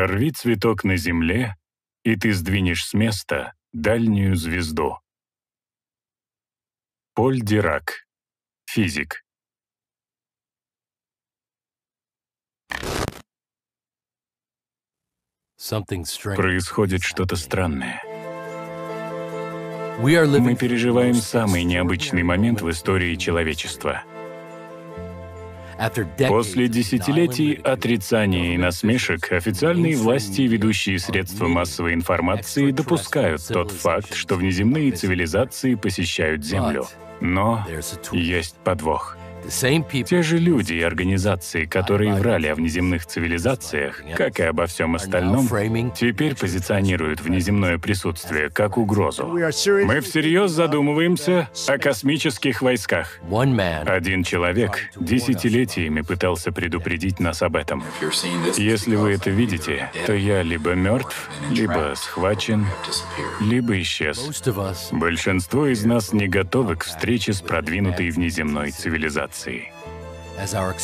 Сорви цветок на земле, и ты сдвинешь с места дальнюю звезду. Поль Дирак, физик. Происходит что-то странное. Мы переживаем самый необычный момент в истории человечества. После десятилетий отрицания и насмешек официальные власти и ведущие средства массовой информации допускают тот факт, что внеземные цивилизации посещают Землю. Но есть подвох. Те же люди и организации, которые врали о внеземных цивилизациях, как и обо всем остальном, теперь позиционируют внеземное присутствие как угрозу. Мы всерьез задумываемся о космических войсках. Один человек десятилетиями пытался предупредить нас об этом. Если вы это видите, то я либо мертв, либо схвачен, либо исчез. Большинство из нас не готовы к встрече с продвинутой внеземной цивилизацией цивилизации.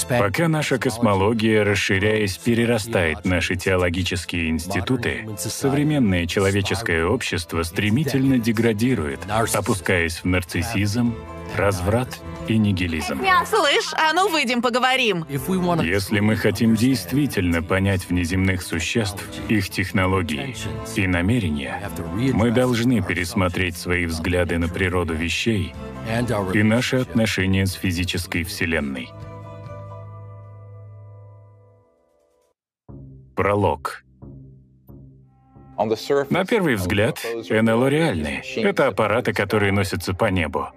Пока наша космология, расширяясь, перерастает наши теологические институты, современное человеческое общество стремительно деградирует, опускаясь в нарциссизм, разврат и нигилизм. Слышь, а ну выйдем поговорим. Если мы хотим действительно понять внеземных существ, их технологии и намерения, мы должны пересмотреть свои взгляды на природу вещей и наши отношения с физической Вселенной. Пролог. На первый взгляд, НЛО реальные. Это аппараты, которые носятся по небу.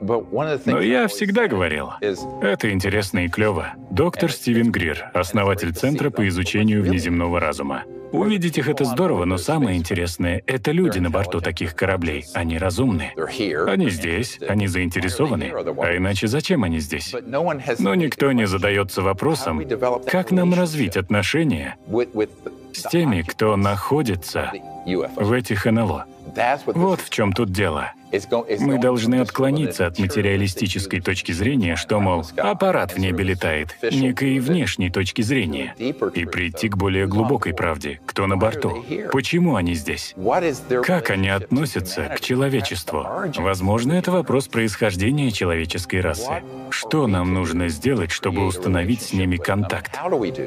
Но я всегда говорил, это интересно и клево. Доктор Стивен Грир, основатель Центра по изучению внеземного разума. Увидеть их — это здорово, но самое интересное — это люди на борту таких кораблей. Они разумны. Они здесь, они заинтересованы. А иначе зачем они здесь? Но никто не задается вопросом, как нам развить отношения с теми, кто находится в этих НЛО. Вот в чем тут дело. Мы должны отклониться от материалистической точки зрения, что, мол, аппарат в небе летает, некой внешней точки зрения, и прийти к более глубокой правде, кто на борту, почему они здесь, как они относятся к человечеству. Возможно, это вопрос происхождения человеческой расы. Что нам нужно сделать, чтобы установить с ними контакт?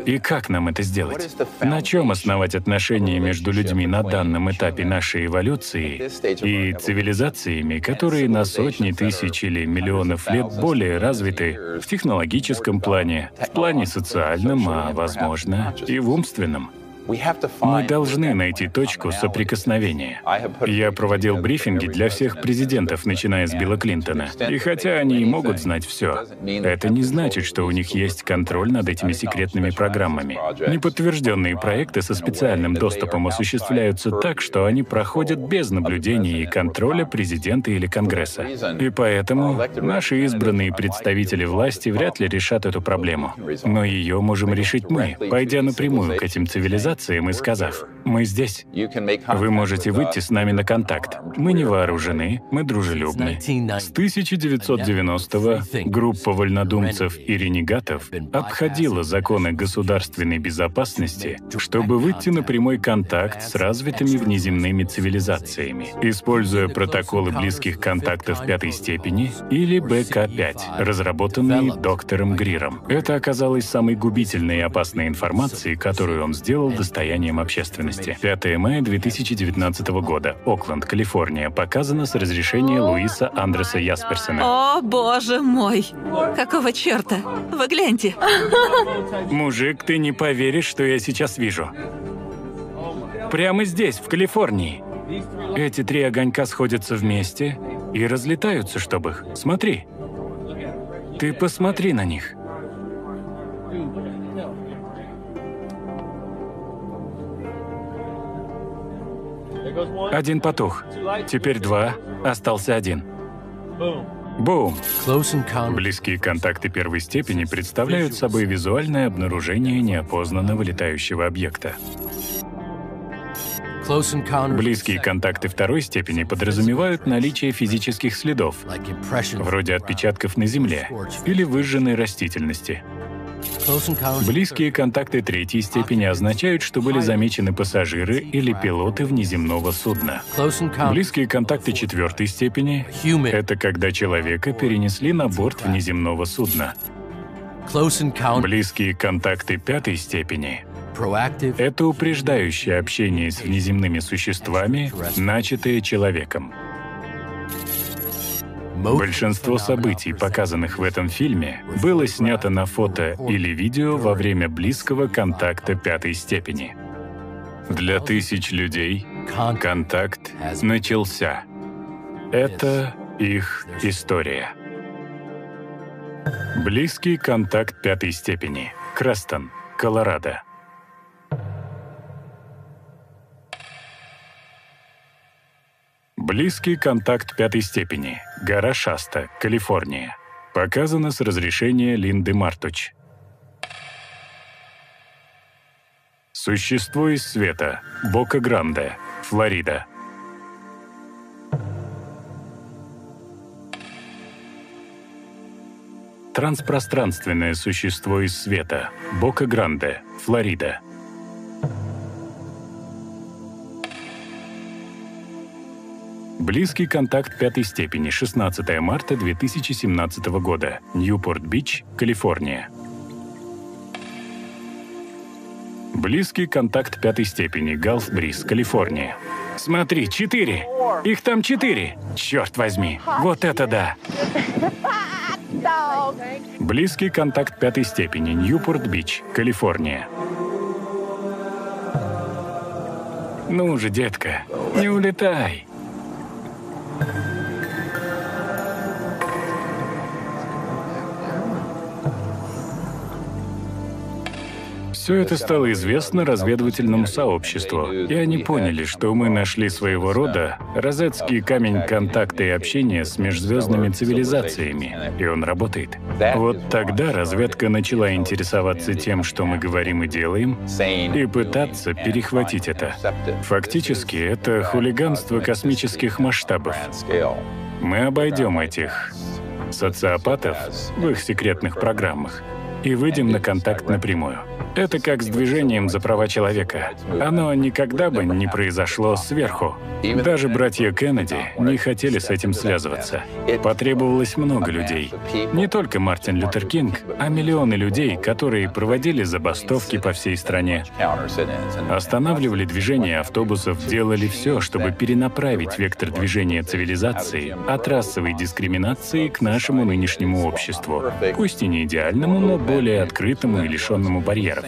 И как нам это сделать? На чем основать отношения между людьми на данном этапе нашей эволюции и цивилизации, нациями, которые на сотни тысяч или миллионов лет более развиты в технологическом плане, в плане социальном, а, возможно, и в умственном. Мы должны найти точку соприкосновения. Я проводил брифинги для всех президентов, начиная с Билла Клинтона. И хотя они и могут знать все, это не значит, что у них есть контроль над этими секретными программами. Неподтвержденные проекты со специальным доступом осуществляются так, что они проходят без наблюдения и контроля президента или Конгресса. И поэтому наши избранные представители власти вряд ли решат эту проблему. Но ее можем решить мы, пойдя напрямую к этим цивилизациям организациям и сказав, «Мы здесь. Вы можете выйти с нами на контакт. Мы не вооружены, мы дружелюбны». С 1990-го группа вольнодумцев и ренегатов обходила законы государственной безопасности, чтобы выйти на прямой контакт с развитыми внеземными цивилизациями, используя протоколы близких контактов пятой степени или БК-5, разработанные доктором Гриром. Это оказалось самой губительной и опасной информацией, которую он сделал достоянием общественности. 5 мая 2019 года. Окленд, Калифорния. Показано с разрешения Луиса Андреса Ясперсона. О, боже мой! Какого черта? Вы гляньте. Мужик, ты не поверишь, что я сейчас вижу. Прямо здесь, в Калифорнии. Эти три огонька сходятся вместе и разлетаются, чтобы их. Смотри. Ты посмотри на них. Один потух. Теперь два. Остался один. Бум! Близкие контакты первой степени представляют собой визуальное обнаружение неопознанного летающего объекта. Близкие контакты второй степени подразумевают наличие физических следов, вроде отпечатков на земле или выжженной растительности. Близкие контакты третьей степени означают, что были замечены пассажиры или пилоты внеземного судна. Близкие контакты четвертой степени — это когда человека перенесли на борт внеземного судна. Близкие контакты пятой степени — это упреждающее общение с внеземными существами, начатое человеком. Большинство событий, показанных в этом фильме, было снято на фото или видео во время близкого контакта пятой степени. Для тысяч людей контакт начался. Это их история. Близкий контакт пятой степени. Крестон, Колорадо. Близкий контакт пятой степени. Гора Шаста, Калифорния. Показано с разрешения Линды Мартуч. Существо из света. Бока-Гранде, Флорида. Транспространственное существо из света. Бока-Гранде, Флорида. Близкий контакт пятой степени, 16 марта 2017 года, Ньюпорт-Бич, Калифорния. Близкий контакт пятой степени, Галф-Бриз, Калифорния. Смотри, четыре! Их там четыре! Черт возьми, вот это да! Близкий контакт пятой степени, Ньюпорт-Бич, Калифорния. Ну же, детка, не улетай. Thank you. Все это стало известно разведывательному сообществу, и они поняли, что мы нашли своего рода розетский камень контакта и общения с межзвездными цивилизациями, и он работает. Вот тогда разведка начала интересоваться тем, что мы говорим и делаем, и пытаться перехватить это. Фактически, это хулиганство космических масштабов. Мы обойдем этих социопатов в их секретных программах и выйдем на контакт напрямую. Это как с движением за права человека. Оно никогда бы не произошло сверху. Даже братья Кеннеди не хотели с этим связываться. Потребовалось много людей. Не только Мартин Лютер Кинг, а миллионы людей, которые проводили забастовки по всей стране. Останавливали движение автобусов, делали все, чтобы перенаправить вектор движения цивилизации от расовой дискриминации к нашему нынешнему обществу. Пусть и не идеальному, но более открытому и лишенному барьеров.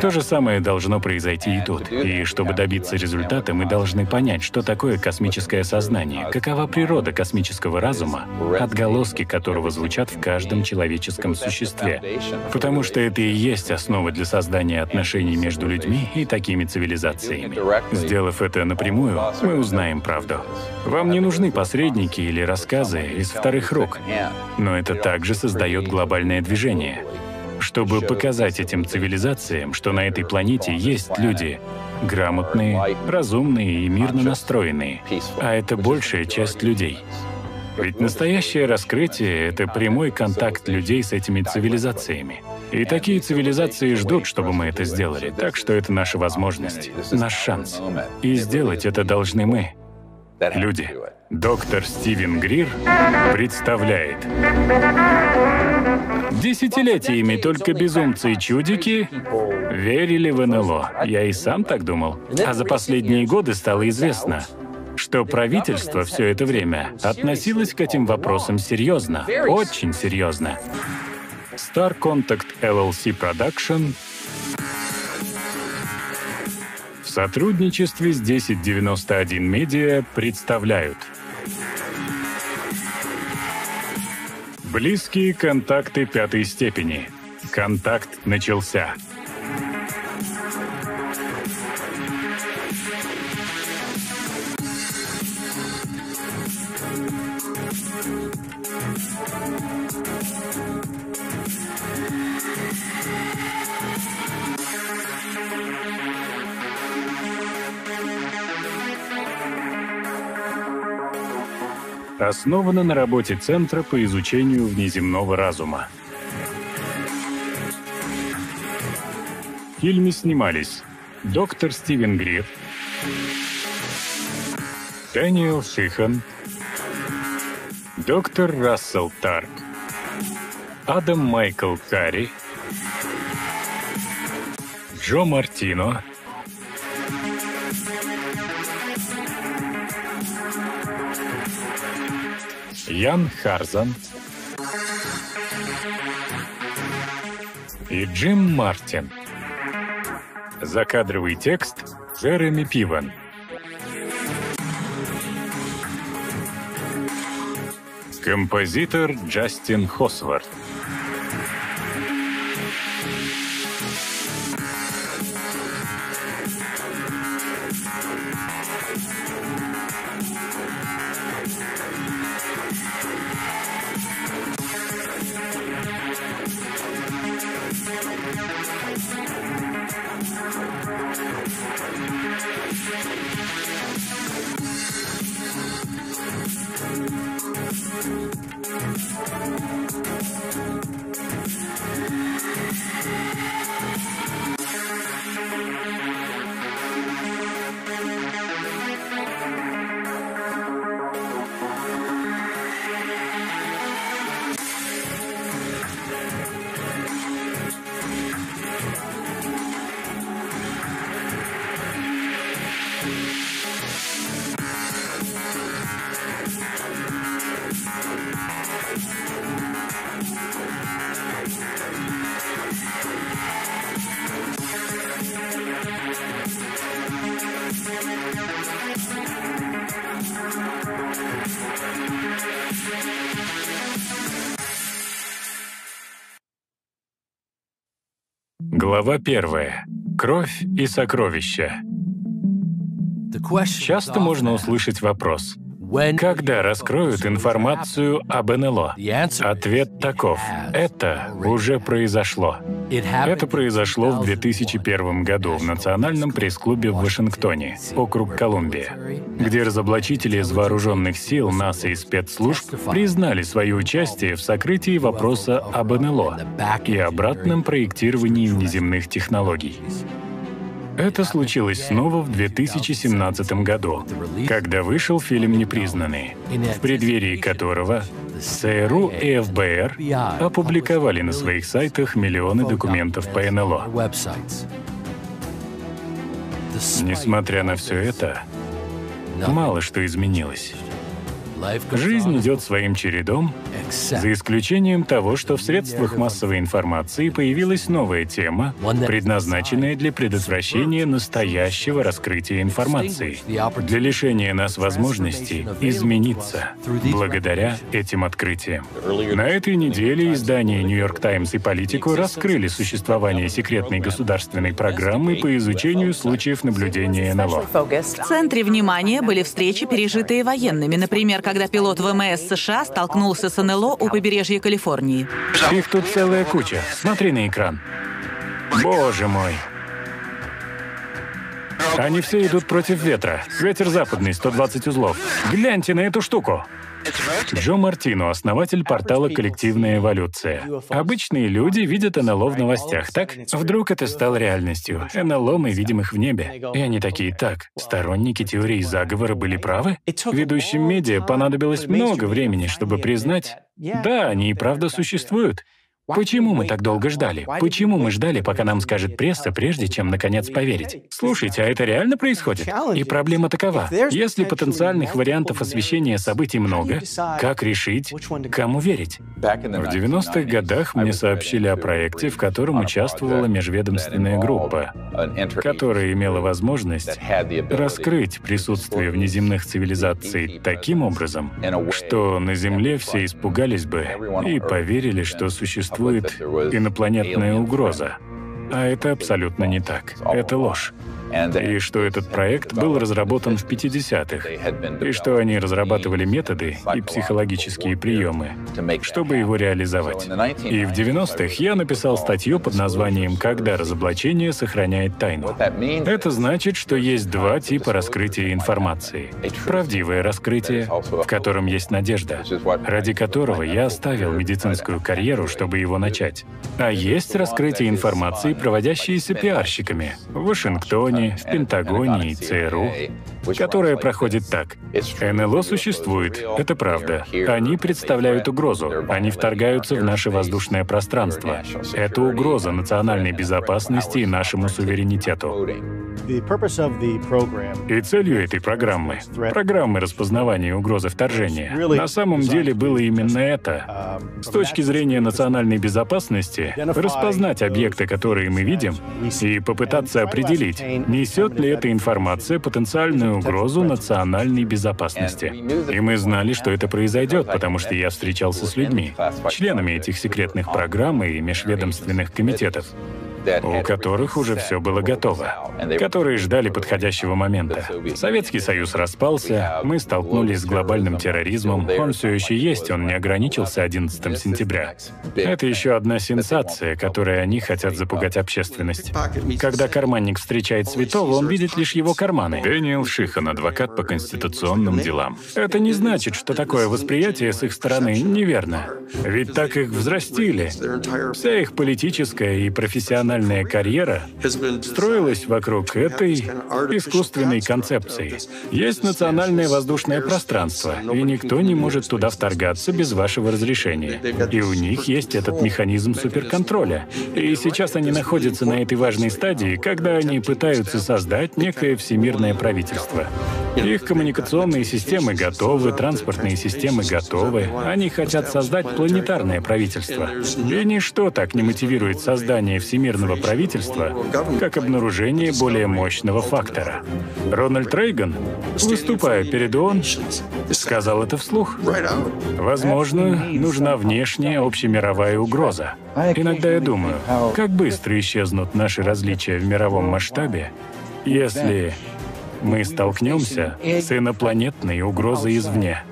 То же самое должно произойти и тут. И чтобы добиться результата, мы должны понять, что такое космическое сознание, какова природа космического разума, отголоски которого звучат в каждом человеческом существе. Потому что это и есть основа для создания отношений между людьми и такими цивилизациями. Сделав это напрямую, мы узнаем правду. Вам не нужны посредники или рассказы из вторых рук, но это также создает глобальное движение чтобы показать этим цивилизациям, что на этой планете есть люди, грамотные, разумные и мирно настроенные, а это большая часть людей. Ведь настоящее раскрытие — это прямой контакт людей с этими цивилизациями. И такие цивилизации ждут, чтобы мы это сделали, так что это наша возможность, наш шанс. И сделать это должны мы, люди. Доктор Стивен Грир представляет. Десятилетиями только безумцы и чудики верили в НЛО. Я и сам так думал. А за последние годы стало известно, что правительство все это время относилось к этим вопросам серьезно, очень серьезно. Star Contact LLC Production в сотрудничестве с 1091 Media представляют – Близкие контакты пятой степени. Контакт начался. Основана на работе Центра по изучению внеземного разума. В фильме снимались доктор Стивен Грир, Дэниел Шихан, доктор Рассел Тарк, Адам Майкл Карри, Джо Мартино, Ян Харзан и Джим Мартин. Закадровый текст Джереми Пиван. Композитор Джастин Хосвард. Глава первая. Кровь и сокровища. Часто можно услышать вопрос — когда раскроют информацию об НЛО? Ответ таков. Это уже произошло. Это произошло в 2001 году в Национальном пресс-клубе в Вашингтоне, округ Колумбия, где разоблачители из вооруженных сил НАСА и спецслужб признали свое участие в сокрытии вопроса об НЛО и обратном проектировании внеземных технологий. Это случилось снова в 2017 году, когда вышел фильм «Непризнанные», в преддверии которого ЦРУ и ФБР опубликовали на своих сайтах миллионы документов по НЛО. Несмотря на все это, мало что изменилось. Жизнь идет своим чередом, за исключением того, что в средствах массовой информации появилась новая тема, предназначенная для предотвращения настоящего раскрытия информации, для лишения нас возможности измениться благодаря этим открытиям. На этой неделе издания «Нью-Йорк Таймс» и «Политику» раскрыли существование секретной государственной программы по изучению случаев наблюдения НЛО. В центре внимания были встречи, пережитые военными, например, когда пилот ВМС США столкнулся с НЛО у побережья Калифорнии. Их тут целая куча. Смотри на экран. Боже мой. Они все идут против ветра. Ветер западный, 120 узлов. Гляньте на эту штуку. Джо Мартино, основатель портала «Коллективная эволюция». Обычные люди видят НЛО в новостях, так? Вдруг это стало реальностью. НЛО мы видим их в небе. И они такие, так, сторонники теории заговора были правы? Ведущим медиа понадобилось много времени, чтобы признать, да, они и правда существуют. Почему мы так долго ждали? Почему мы ждали, пока нам скажет пресса, прежде чем наконец поверить? Слушайте, а это реально происходит? И проблема такова. Если потенциальных вариантов освещения событий много, как решить, кому верить? В 90-х годах мне сообщили о проекте, в котором участвовала межведомственная группа, которая имела возможность раскрыть присутствие внеземных цивилизаций таким образом, что на Земле все испугались бы и поверили, что существует существует инопланетная угроза. А это абсолютно не так. Это ложь. и что этот проект был разработан в 50-х, и что они разрабатывали методы и психологические приемы, чтобы его реализовать. И в 90-х я написал статью под названием «Когда разоблачение сохраняет тайну». Это значит, что есть два типа раскрытия информации. Правдивое раскрытие, в котором есть надежда, ради которого я оставил медицинскую карьеру, чтобы его начать. А есть раскрытие информации, проводящиеся пиарщиками в Вашингтоне, в Пентагоне и ЦРУ, которая проходит так. НЛО существует, это правда. Они представляют угрозу. Они вторгаются в наше воздушное пространство. Это угроза национальной безопасности и нашему суверенитету. И целью этой программы, программы распознавания угрозы вторжения, на самом деле было именно это. С точки зрения национальной безопасности, распознать объекты, которые мы видим, и попытаться определить, несет ли эта информация потенциальную угрозу национальной безопасности. И мы знали, что это произойдет, потому что я встречался с людьми, членами этих секретных программ и межведомственных комитетов у которых уже все было готово, которые ждали подходящего момента. Советский Союз распался, мы столкнулись с глобальным терроризмом, он все еще есть, он не ограничился 11 сентября. Это еще одна сенсация, которой они хотят запугать общественность. Когда карманник встречает святого, он видит лишь его карманы. Дэниел Шихан, адвокат по конституционным делам. Это не значит, что такое восприятие с их стороны неверно. Ведь так их взрастили. Вся их политическая и профессиональная профессиональная карьера строилась вокруг этой искусственной концепции. Есть национальное воздушное пространство, и никто не может туда вторгаться без вашего разрешения. И у них есть этот механизм суперконтроля. И сейчас они находятся на этой важной стадии, когда они пытаются создать некое всемирное правительство. Их коммуникационные системы готовы, транспортные системы готовы. Они хотят создать планетарное правительство. И ничто так не мотивирует создание всемирного правительства, как обнаружение более мощного фактора. Рональд Рейган, выступая перед ООН, сказал это вслух. Возможно, нужна внешняя общемировая угроза. Иногда я думаю, как быстро исчезнут наши различия в мировом масштабе, если мы столкнемся с инопланетной угрозой извне.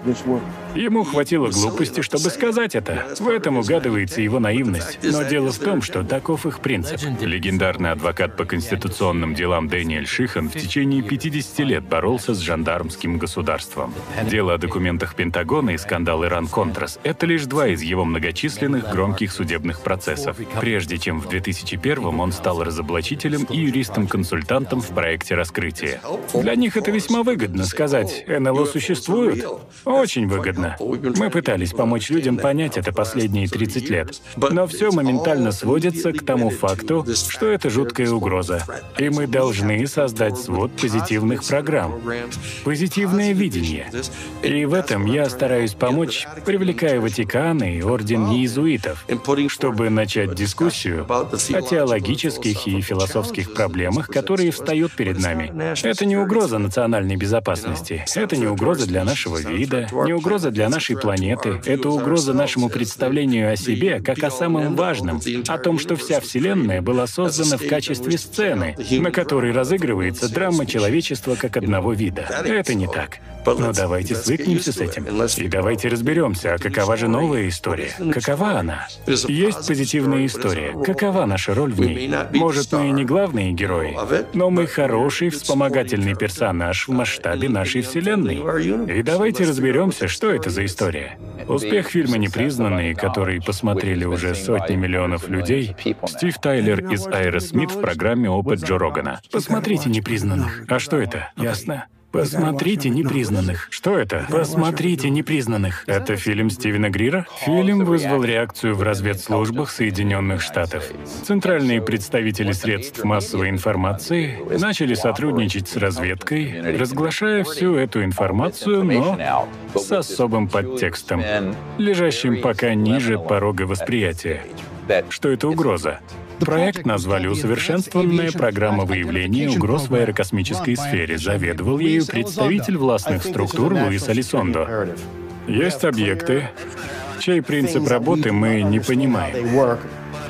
Ему хватило глупости, чтобы сказать это. В этом угадывается его наивность. Но дело в том, что таков их принцип. Легендарный адвокат по конституционным делам Дэниэль Шихан в течение 50 лет боролся с жандармским государством. Дело о документах Пентагона и скандал Иран-Контрас — это лишь два из его многочисленных громких судебных процессов. Прежде чем в 2001 он стал разоблачителем и юристом-консультантом в проекте раскрытия. Для них это весьма выгодно сказать «НЛО существует». Очень выгодно верно. Мы пытались помочь людям понять это последние 30 лет. Но все моментально сводится к тому факту, что это жуткая угроза. И мы должны создать свод позитивных программ. Позитивное видение. И в этом я стараюсь помочь, привлекая Ватикан и Орден Иезуитов, чтобы начать дискуссию о теологических и философских проблемах, которые встают перед нами. Это не угроза национальной безопасности. Это не угроза для нашего вида, не угроза для нашей планеты, это угроза нашему представлению о себе как о самом важном, о том, что вся Вселенная была создана в качестве сцены, на которой разыгрывается драма человечества как одного вида. Это не так. Но давайте свыкнемся с этим. И давайте разберемся, а какова же новая история? Какова она? Есть позитивная история. Какова наша роль в ней? Может, мы и не главные герои, но мы хороший вспомогательный персонаж в масштабе нашей Вселенной. И давайте разберемся, что это за история? Успех фильма «Непризнанные», который посмотрели уже сотни миллионов людей, Стив Тайлер из Аэросмит в программе «Опыт Джо Рогана». Посмотрите «Непризнанных». А что это? Ясно? Посмотрите «Непризнанных». Что это? Посмотрите «Непризнанных». Это фильм Стивена Грира? Фильм вызвал реакцию в разведслужбах Соединенных Штатов. Центральные представители средств массовой информации начали сотрудничать с разведкой, разглашая всю эту информацию, но с особым подтекстом, лежащим пока ниже порога восприятия. Что это угроза? Проект назвали «Усовершенствованная программа выявления угроз в аэрокосмической сфере». Заведовал ею представитель властных структур Луис Алисондо. Есть объекты, чей принцип работы мы не понимаем.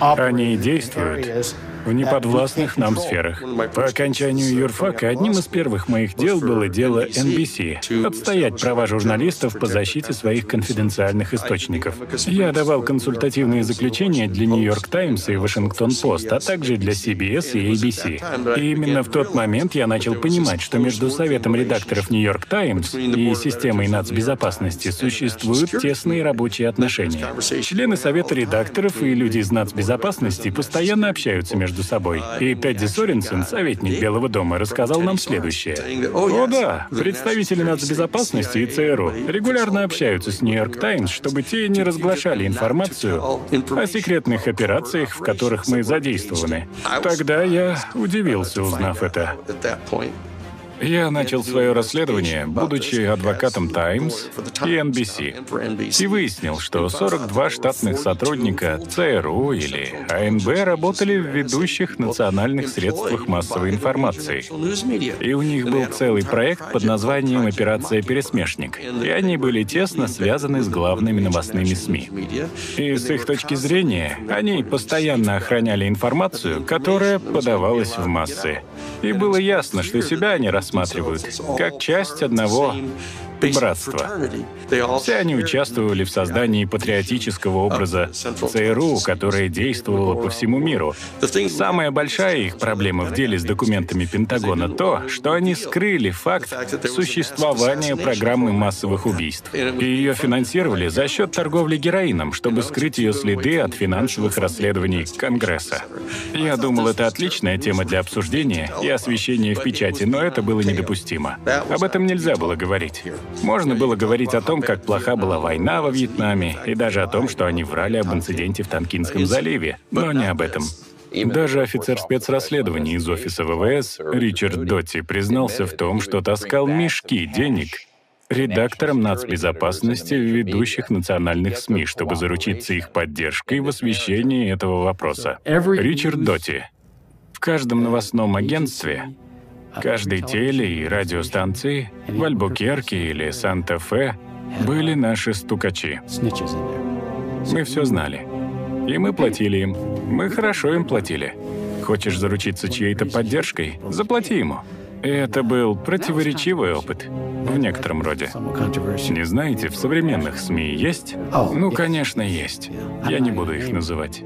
Они действуют в неподвластных нам сферах. По окончанию юрфака одним из первых моих дел было дело NBC — отстоять права журналистов по защите своих конфиденциальных источников. Я давал консультативные заключения для Нью-Йорк Таймс и Вашингтон-Пост, а также для CBS и ABC. И именно в тот момент я начал понимать, что между советом редакторов Нью-Йорк Таймс и системой нацбезопасности существуют тесные рабочие отношения. Члены совета редакторов и люди из нацбезопасности постоянно общаются между собой. И Пэдди Соренсен, советник Белого дома, рассказал нам следующее. О да, представители нацбезопасности и ЦРУ регулярно общаются с Нью-Йорк Таймс, чтобы те не разглашали информацию о секретных операциях, в которых мы задействованы. Тогда я удивился, узнав это. Я начал свое расследование, будучи адвокатом Times и NBC, и выяснил, что 42 штатных сотрудника ЦРУ или АНБ работали в ведущих национальных средствах массовой информации. И у них был целый проект под названием «Операция Пересмешник», и они были тесно связаны с главными новостными СМИ. И с их точки зрения, они постоянно охраняли информацию, которая подавалась в массы. И было ясно, что себя они рассматривают как часть одного братства. Все они участвовали в создании патриотического образа ЦРУ, которое действовало по всему миру. Самая большая их проблема в деле с документами Пентагона то, что они скрыли факт существования программы массовых убийств. И ее финансировали за счет торговли героином, чтобы скрыть ее следы от финансовых расследований Конгресса. Я думал, это отличная тема для обсуждения и освещения в печати, но это было недопустимо. Об этом нельзя было говорить. Можно было говорить о том, как плоха была война во Вьетнаме, и даже о том, что они врали об инциденте в Танкинском заливе, но не об этом. Даже офицер спецрасследований из офиса ВВС Ричард Дотти признался в том, что таскал мешки денег редакторам нацбезопасности в ведущих национальных СМИ, чтобы заручиться их поддержкой в освещении этого вопроса. Ричард Дотти. В каждом новостном агентстве каждой теле- и радиостанции в Альбукерке или Санта-Фе были наши стукачи. Мы все знали. И мы платили им. Мы хорошо им платили. Хочешь заручиться чьей-то поддержкой? Заплати ему. И это был противоречивый опыт, в некотором роде. Не знаете, в современных СМИ есть? Ну, конечно, есть. Я не буду их называть.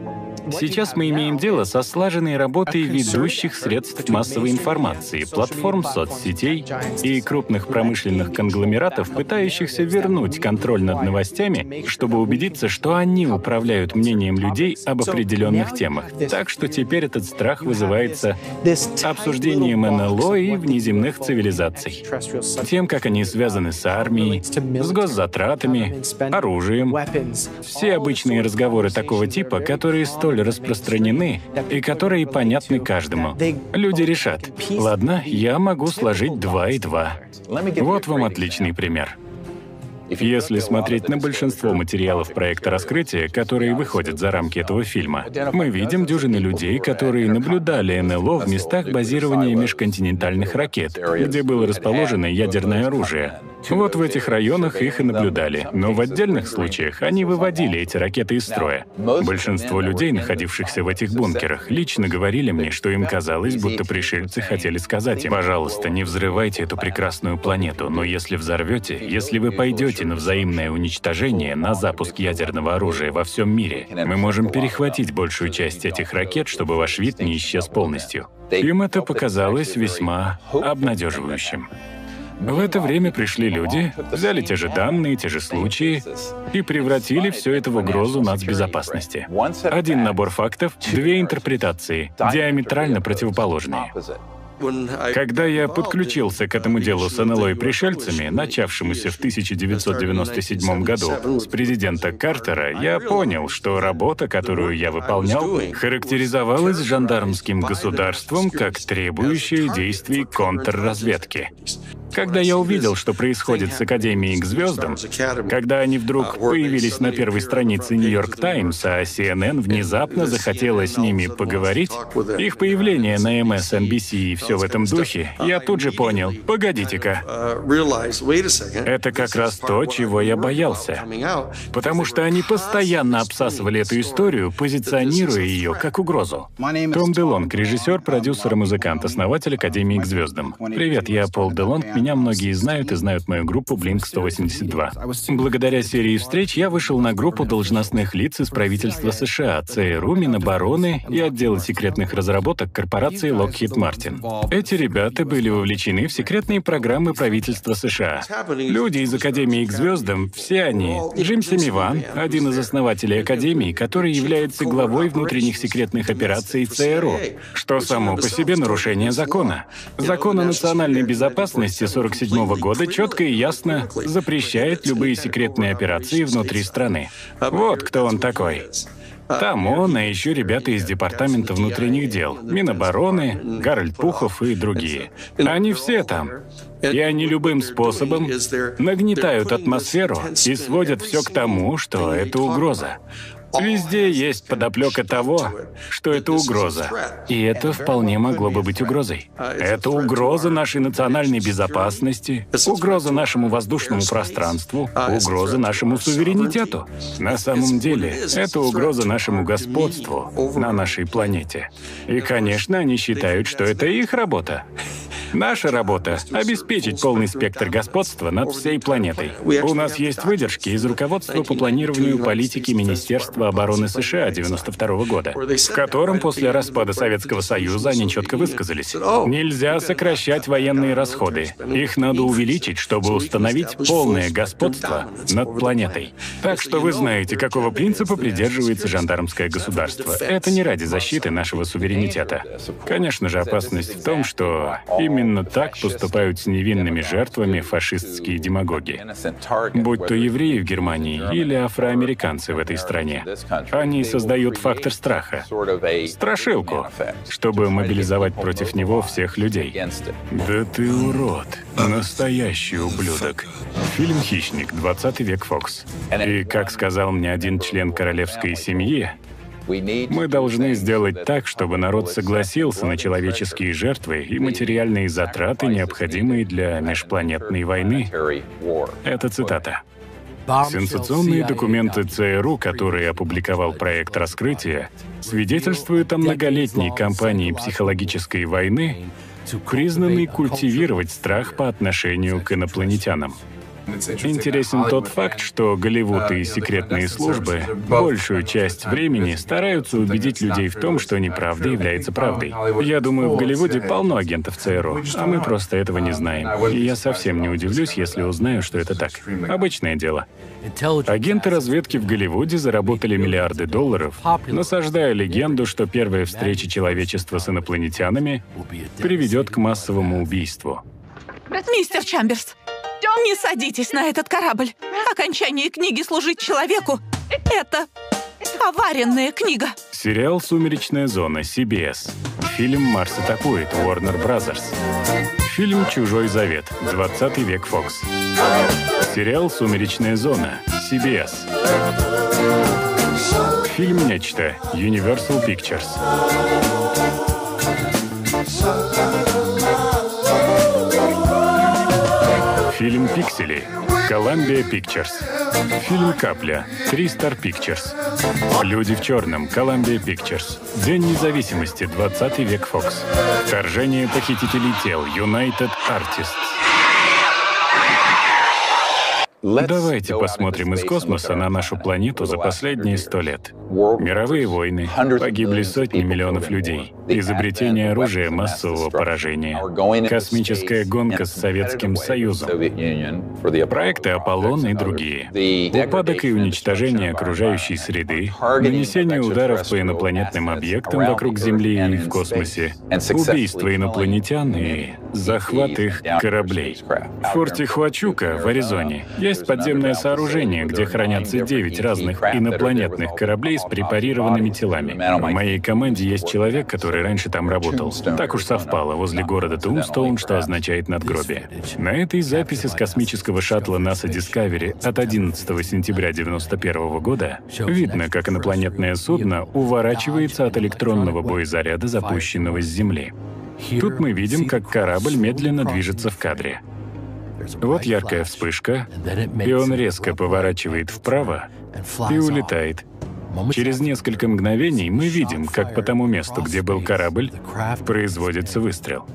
Сейчас мы имеем дело со слаженной работой ведущих средств массовой информации, платформ соцсетей и крупных промышленных конгломератов, пытающихся вернуть контроль над новостями, чтобы убедиться, что они управляют мнением людей об определенных темах. Так что теперь этот страх вызывается обсуждением НЛО и внеземных цивилизаций. Тем, как они связаны с армией, с госзатратами, оружием. Все обычные разговоры такого типа, которые столь распространены и которые понятны каждому. Люди решат, ладно, я могу сложить два и два. Вот вам отличный пример. Если смотреть на большинство материалов проекта раскрытия, которые выходят за рамки этого фильма, мы видим дюжины людей, которые наблюдали НЛО в местах базирования межконтинентальных ракет, где было расположено ядерное оружие. Вот в этих районах их и наблюдали, но в отдельных случаях они выводили эти ракеты из строя. Большинство людей, находившихся в этих бункерах, лично говорили мне, что им казалось, будто пришельцы хотели сказать им, пожалуйста, не взрывайте эту прекрасную планету, но если взорвете, если вы пойдете на взаимное уничтожение, на запуск ядерного оружия во всем мире, мы можем перехватить большую часть этих ракет, чтобы ваш вид не исчез полностью. Им это показалось весьма обнадеживающим. В это время пришли люди, взяли те же данные, те же случаи и превратили все это в угрозу нацбезопасности. Один набор фактов, две интерпретации, диаметрально противоположные. Когда я подключился к этому делу с НЛО и пришельцами, начавшемуся в 1997 году с президента Картера, я понял, что работа, которую я выполнял, характеризовалась жандармским государством как требующая действий контрразведки. Когда я увидел, что происходит с Академией к звездам, когда они вдруг появились на первой странице Нью-Йорк Таймс, а CNN внезапно захотела с ними поговорить, их появление на MSNBC и все все в этом духе, я тут же понял, погодите-ка, это как раз то, чего я боялся. Потому что они постоянно обсасывали эту историю, позиционируя ее как угрозу. Том Делонг, режиссер, продюсер и музыкант, основатель Академии к звездам. Привет, я Пол Делонг, меня многие знают и знают мою группу Blink-182. Благодаря серии встреч я вышел на группу должностных лиц из правительства США, ЦРУ, Минобороны и отдела секретных разработок корпорации Lockheed Martin. Эти ребята были вовлечены в секретные программы правительства США. Люди из Академии к звездам, все они. Джим Семиван, один из основателей Академии, который является главой внутренних секретных операций ЦРУ, что само по себе нарушение закона. Закон о национальной безопасности 47 года четко и ясно запрещает любые секретные операции внутри страны. Вот кто он такой. Там он, а еще ребята из Департамента внутренних дел, Минобороны, Гарольд Пухов и другие. Они все там. И они любым способом нагнетают атмосферу и сводят все к тому, что это угроза. Везде есть подоплека того, что это угроза. И это вполне могло бы быть угрозой. Это угроза нашей национальной безопасности, угроза нашему воздушному пространству, угроза нашему суверенитету. На самом деле, это угроза нашему господству на нашей планете. И, конечно, они считают, что это их работа. Наша работа — обеспечить полный спектр господства над всей планетой. У нас есть выдержки из руководства по планированию политики Министерства обороны США 92 года, в котором после распада Советского Союза они четко высказались. Нельзя сокращать военные расходы. Их надо увеличить, чтобы установить полное господство над планетой. Так что вы знаете, какого принципа придерживается жандармское государство. Это не ради защиты нашего суверенитета. Конечно же, опасность в том, что именно Именно так поступают с невинными жертвами фашистские демагоги. Будь то евреи в Германии или афроамериканцы в этой стране. Они создают фактор страха, страшилку, чтобы мобилизовать против него всех людей. Да ты урод, настоящий ублюдок. Фильм «Хищник», 20 век Фокс. И, как сказал мне один член королевской семьи, мы должны сделать так, чтобы народ согласился на человеческие жертвы и материальные затраты, необходимые для межпланетной войны. Это цитата. Сенсационные документы ЦРУ, которые опубликовал проект раскрытия, свидетельствуют о многолетней кампании психологической войны, признанной культивировать страх по отношению к инопланетянам. Интересен тот факт, что Голливуд и секретные службы большую часть времени стараются убедить людей в том, что неправда является правдой. Я думаю, в Голливуде полно агентов ЦРУ, а мы просто этого не знаем. И я совсем не удивлюсь, если узнаю, что это так. Обычное дело. Агенты разведки в Голливуде заработали миллиарды долларов, насаждая легенду, что первая встреча человечества с инопланетянами приведет к массовому убийству. Мистер Чамберс, не садитесь на этот корабль. Окончание книги «Служить человеку» — это аваренная книга. Сериал «Сумеречная зона» CBS. Фильм «Марс атакует» Warner Brothers. Фильм «Чужой завет» 20 век Fox. Сериал «Сумеречная зона» CBS. Фильм «Нечто» Universal Pictures. Фильм «Пиксели» Columbia Pictures. Фильм «Капля» Tristar Pictures. «Люди в черном» Columbia Pictures. День независимости 20 век Fox. Вторжение похитителей тел United Artists. Давайте посмотрим из космоса на нашу планету за последние сто лет. Мировые войны, погибли сотни миллионов людей, изобретение оружия массового поражения, космическая гонка с Советским Союзом, проекты «Аполлон» и другие, упадок и уничтожение окружающей среды, нанесение ударов по инопланетным объектам вокруг Земли и в космосе, убийство инопланетян и захват их кораблей. В форте Хуачука в Аризоне есть подземное сооружение, где хранятся девять разных инопланетных кораблей с препарированными телами. В моей команде есть человек, который раньше там работал. Так уж совпало, возле города Тумстоун, что означает надгробие. На этой записи с космического шаттла NASA Discovery от 11 сентября 1991 года видно, как инопланетное судно уворачивается от электронного боезаряда, запущенного с Земли. Тут мы видим, как корабль медленно движется в кадре. Вот яркая вспышка, и он резко поворачивает вправо и улетает. Через несколько мгновений мы видим, как по тому месту, где был корабль, производится выстрел.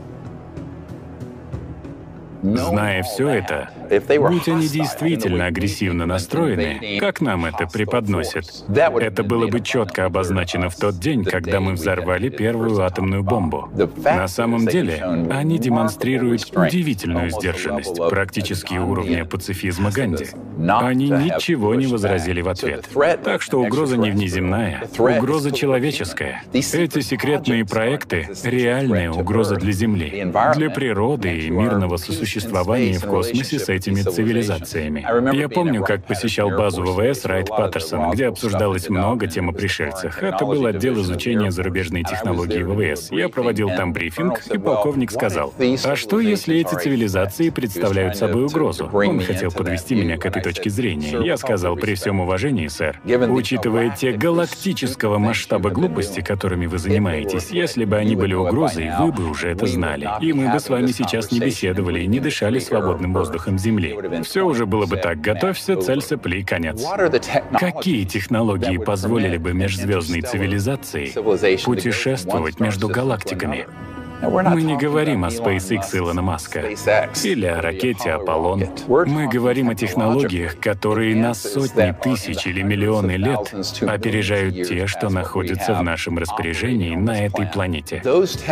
Зная все это, будь они действительно агрессивно настроены, как нам это преподносят, это было бы четко обозначено в тот день, когда мы взорвали первую атомную бомбу. На самом деле, они демонстрируют удивительную сдержанность, практически уровня пацифизма Ганди. Они ничего не возразили в ответ. Так что угроза не внеземная, угроза человеческая. Эти секретные проекты — реальная угроза для Земли, для природы и мирного сосуществования в космосе с этими цивилизациями. Я помню, как посещал базу ВВС Райт Паттерсон, где обсуждалось много тем о пришельцах. Это был отдел изучения зарубежной технологии ВВС. Я проводил там брифинг, и полковник сказал, «А что, если эти цивилизации представляют собой угрозу?» Он хотел подвести меня к этой точке зрения. Я сказал, при всем уважении, сэр, учитывая те галактического масштаба глупости, которыми вы занимаетесь, если бы они были угрозой, вы бы уже это знали. И мы бы с вами сейчас не беседовали и не дышали свободным воздухом Земли. Все уже было бы так. Готовься, целься, пли, конец. Какие технологии позволили бы межзвездной цивилизации путешествовать между галактиками? Мы не говорим о SpaceX Илона Маска или о ракете Аполлон. Мы говорим о технологиях, которые на сотни тысяч или миллионы лет опережают те, что находятся в нашем распоряжении на этой планете.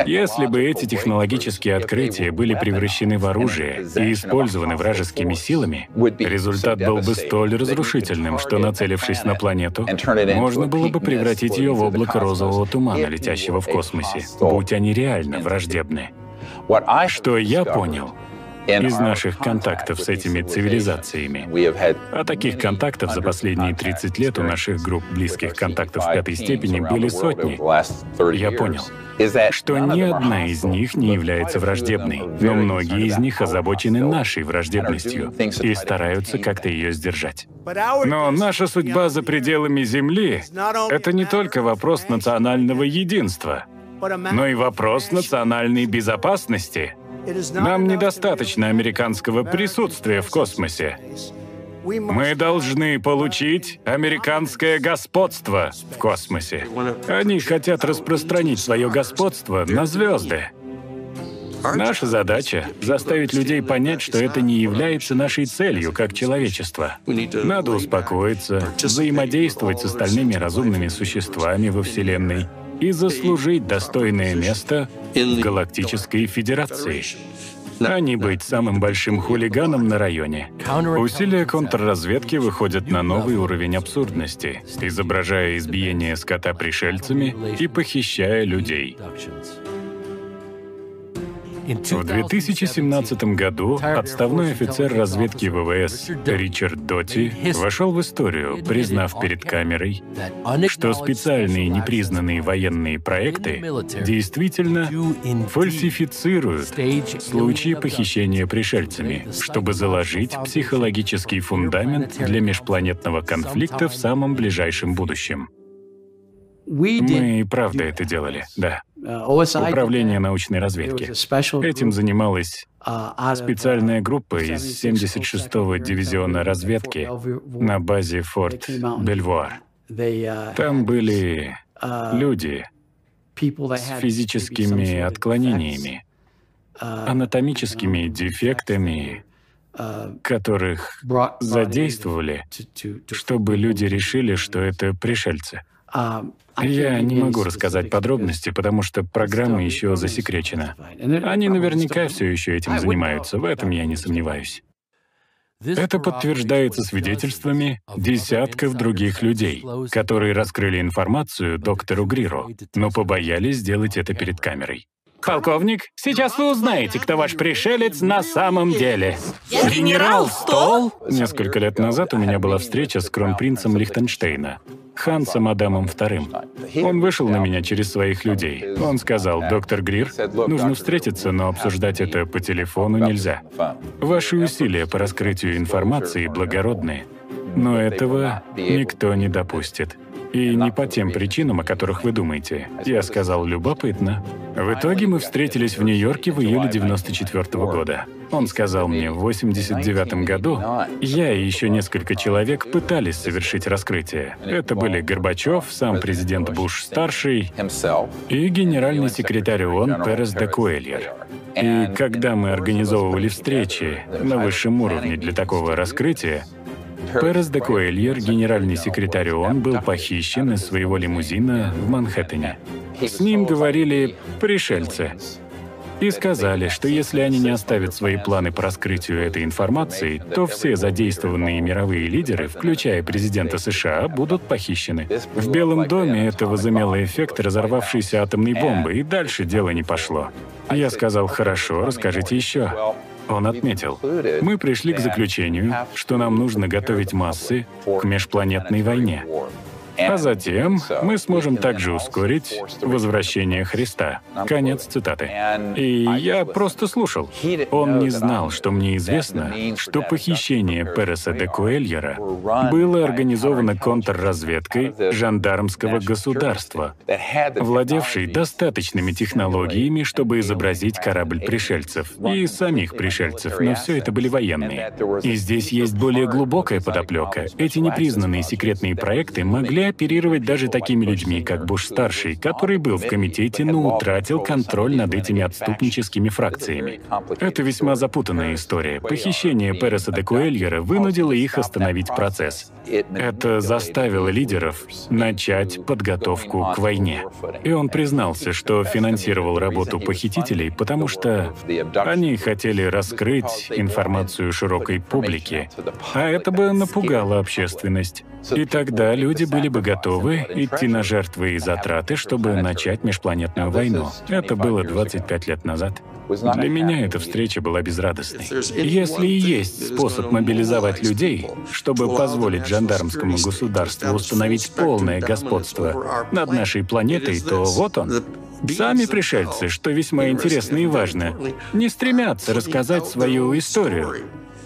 Если бы эти технологические открытия были превращены в оружие и использованы вражескими силами, результат был бы столь разрушительным, что, нацелившись на планету, можно было бы превратить ее в облако розового тумана, летящего в космосе, будь они реально враждебны враждебны. Что я понял из наших контактов с этими цивилизациями, а таких контактов за последние 30 лет у наших групп близких контактов пятой степени были сотни, я понял, что ни одна из них не является враждебной, но многие из них озабочены нашей враждебностью и стараются как-то ее сдержать. Но наша судьба за пределами Земли — это не только вопрос национального единства — но и вопрос национальной безопасности. Нам недостаточно американского присутствия в космосе. Мы должны получить американское господство в космосе. Они хотят распространить свое господство на звезды. Наша задача — заставить людей понять, что это не является нашей целью как человечество. Надо успокоиться, взаимодействовать с остальными разумными существами во Вселенной — и заслужить достойное место в Галактической Федерации а не быть самым большим хулиганом на районе. Усилия контрразведки выходят на новый уровень абсурдности, изображая избиение скота пришельцами и похищая людей. В 2017 году отставной офицер разведки ВВС Ричард Доти вошел в историю, признав перед камерой, что специальные непризнанные военные проекты действительно фальсифицируют случаи похищения пришельцами, чтобы заложить психологический фундамент для межпланетного конфликта в самом ближайшем будущем. Мы и правда это делали, да. Uh, Управление научной разведки. Этим занималась uh, специальная группа из 76-го дивизиона разведки на базе Форт Бельвуар. Uh, Там были люди с физическими отклонениями, анатомическими дефектами, которых задействовали, чтобы люди решили, что это пришельцы. Я не могу рассказать подробности, потому что программа еще засекречена. Они наверняка все еще этим занимаются, в этом я не сомневаюсь. Это подтверждается свидетельствами десятков других людей, которые раскрыли информацию доктору Гриру, но побоялись сделать это перед камерой. Полковник, сейчас вы узнаете, кто ваш пришелец на самом деле. Генерал Стол? Несколько лет назад у меня была встреча с кронпринцем Лихтенштейна. Хансом Адамом II. Он вышел на меня через своих людей. Он сказал, доктор Грир, нужно встретиться, но обсуждать это по телефону нельзя. Ваши усилия по раскрытию информации благородны, но этого никто не допустит. И не по тем причинам, о которых вы думаете. Я сказал, любопытно. В итоге мы встретились в Нью-Йорке в июле 94 -го года. Он сказал мне, в 89 году я и еще несколько человек пытались совершить раскрытие. Это были Горбачев, сам президент Буш-старший и генеральный секретарь ООН Перес де Куэльер. И когда мы организовывали встречи на высшем уровне для такого раскрытия, Перес де Куэльер, генеральный секретарь ООН, был похищен из своего лимузина в Манхэттене. С ним говорили «пришельцы» и сказали, что если они не оставят свои планы по раскрытию этой информации, то все задействованные мировые лидеры, включая президента США, будут похищены. В Белом доме это возымело эффект разорвавшейся атомной бомбы, и дальше дело не пошло. Я сказал, хорошо, расскажите еще. Он отметил, мы пришли к заключению, что нам нужно готовить массы к межпланетной войне. А затем мы сможем также ускорить возвращение Христа. Конец цитаты. И я просто слушал. Он не знал, что мне известно, что похищение Переса де Куэльера было организовано контрразведкой жандармского государства, владевшей достаточными технологиями, чтобы изобразить корабль пришельцев и самих пришельцев, но все это были военные. И здесь есть более глубокая подоплека. Эти непризнанные секретные проекты могли оперировать даже такими людьми, как Буш-старший, который был в комитете, но утратил контроль над этими отступническими фракциями. Это весьма запутанная история. Похищение Переса де Куэльера вынудило их остановить процесс. Это заставило лидеров начать подготовку к войне. И он признался, что финансировал работу похитителей, потому что они хотели раскрыть информацию широкой публике, а это бы напугало общественность. И тогда люди были бы готовы идти на жертвы и затраты, чтобы начать межпланетную войну. Это было 25 лет назад. Для меня эта встреча была безрадостной. Если и есть способ мобилизовать людей, чтобы позволить жандармскому государству установить полное господство над нашей планетой, то вот он. Сами пришельцы, что весьма интересно и важно, не стремятся рассказать свою историю.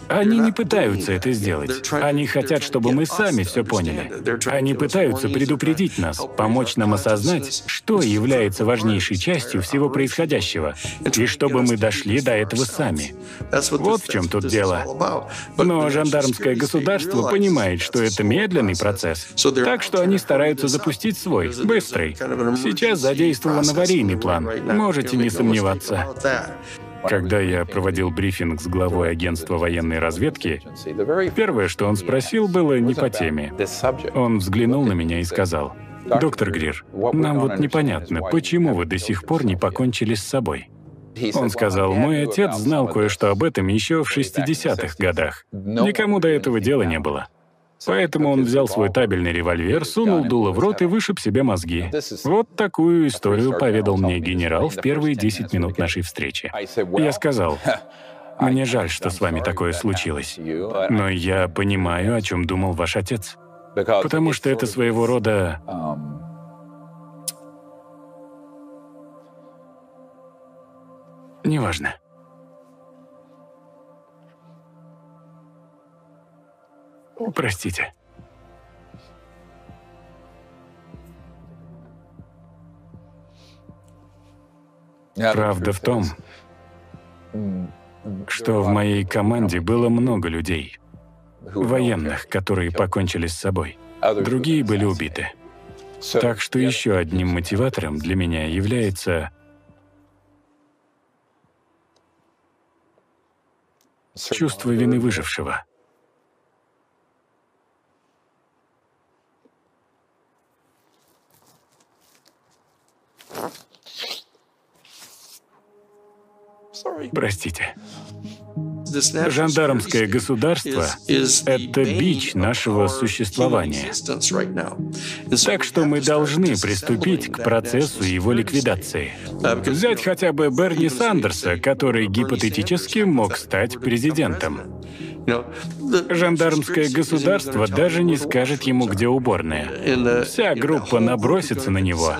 Они не пытаются это сделать. Они хотят, чтобы мы сами все поняли. Они пытаются предупредить нас, помочь нам осознать, что является важнейшей частью всего происходящего, и чтобы мы дошли до этого сами. Вот в чем тут дело. Но жандармское государство понимает, что это медленный процесс, так что они стараются запустить свой, быстрый. Сейчас задействован аварийный план, можете не сомневаться. Когда я проводил брифинг с главой агентства военной разведки, первое, что он спросил, было не по теме. Он взглянул на меня и сказал, «Доктор Грир, нам вот непонятно, почему вы до сих пор не покончили с собой?» Он сказал, «Мой отец знал кое-что об этом еще в 60-х годах. Никому до этого дела не было. Поэтому он взял свой табельный револьвер, сунул дуло в рот и вышиб себе мозги. Вот такую историю поведал мне генерал в первые 10 минут нашей встречи. Я сказал, «Мне жаль, что с вами такое случилось. Но я понимаю, о чем думал ваш отец. Потому что это своего рода... Неважно. Простите. Правда в том, что в моей команде было много людей, военных, которые покончили с собой. Другие были убиты. Так что еще одним мотиватором для меня является чувство вины выжившего. Простите. Жандармское государство — это бич нашего существования. Так что мы должны приступить к процессу его ликвидации. Взять хотя бы Берни Сандерса, который гипотетически мог стать президентом. Жандармское государство даже не скажет ему, где уборная. Вся группа набросится на него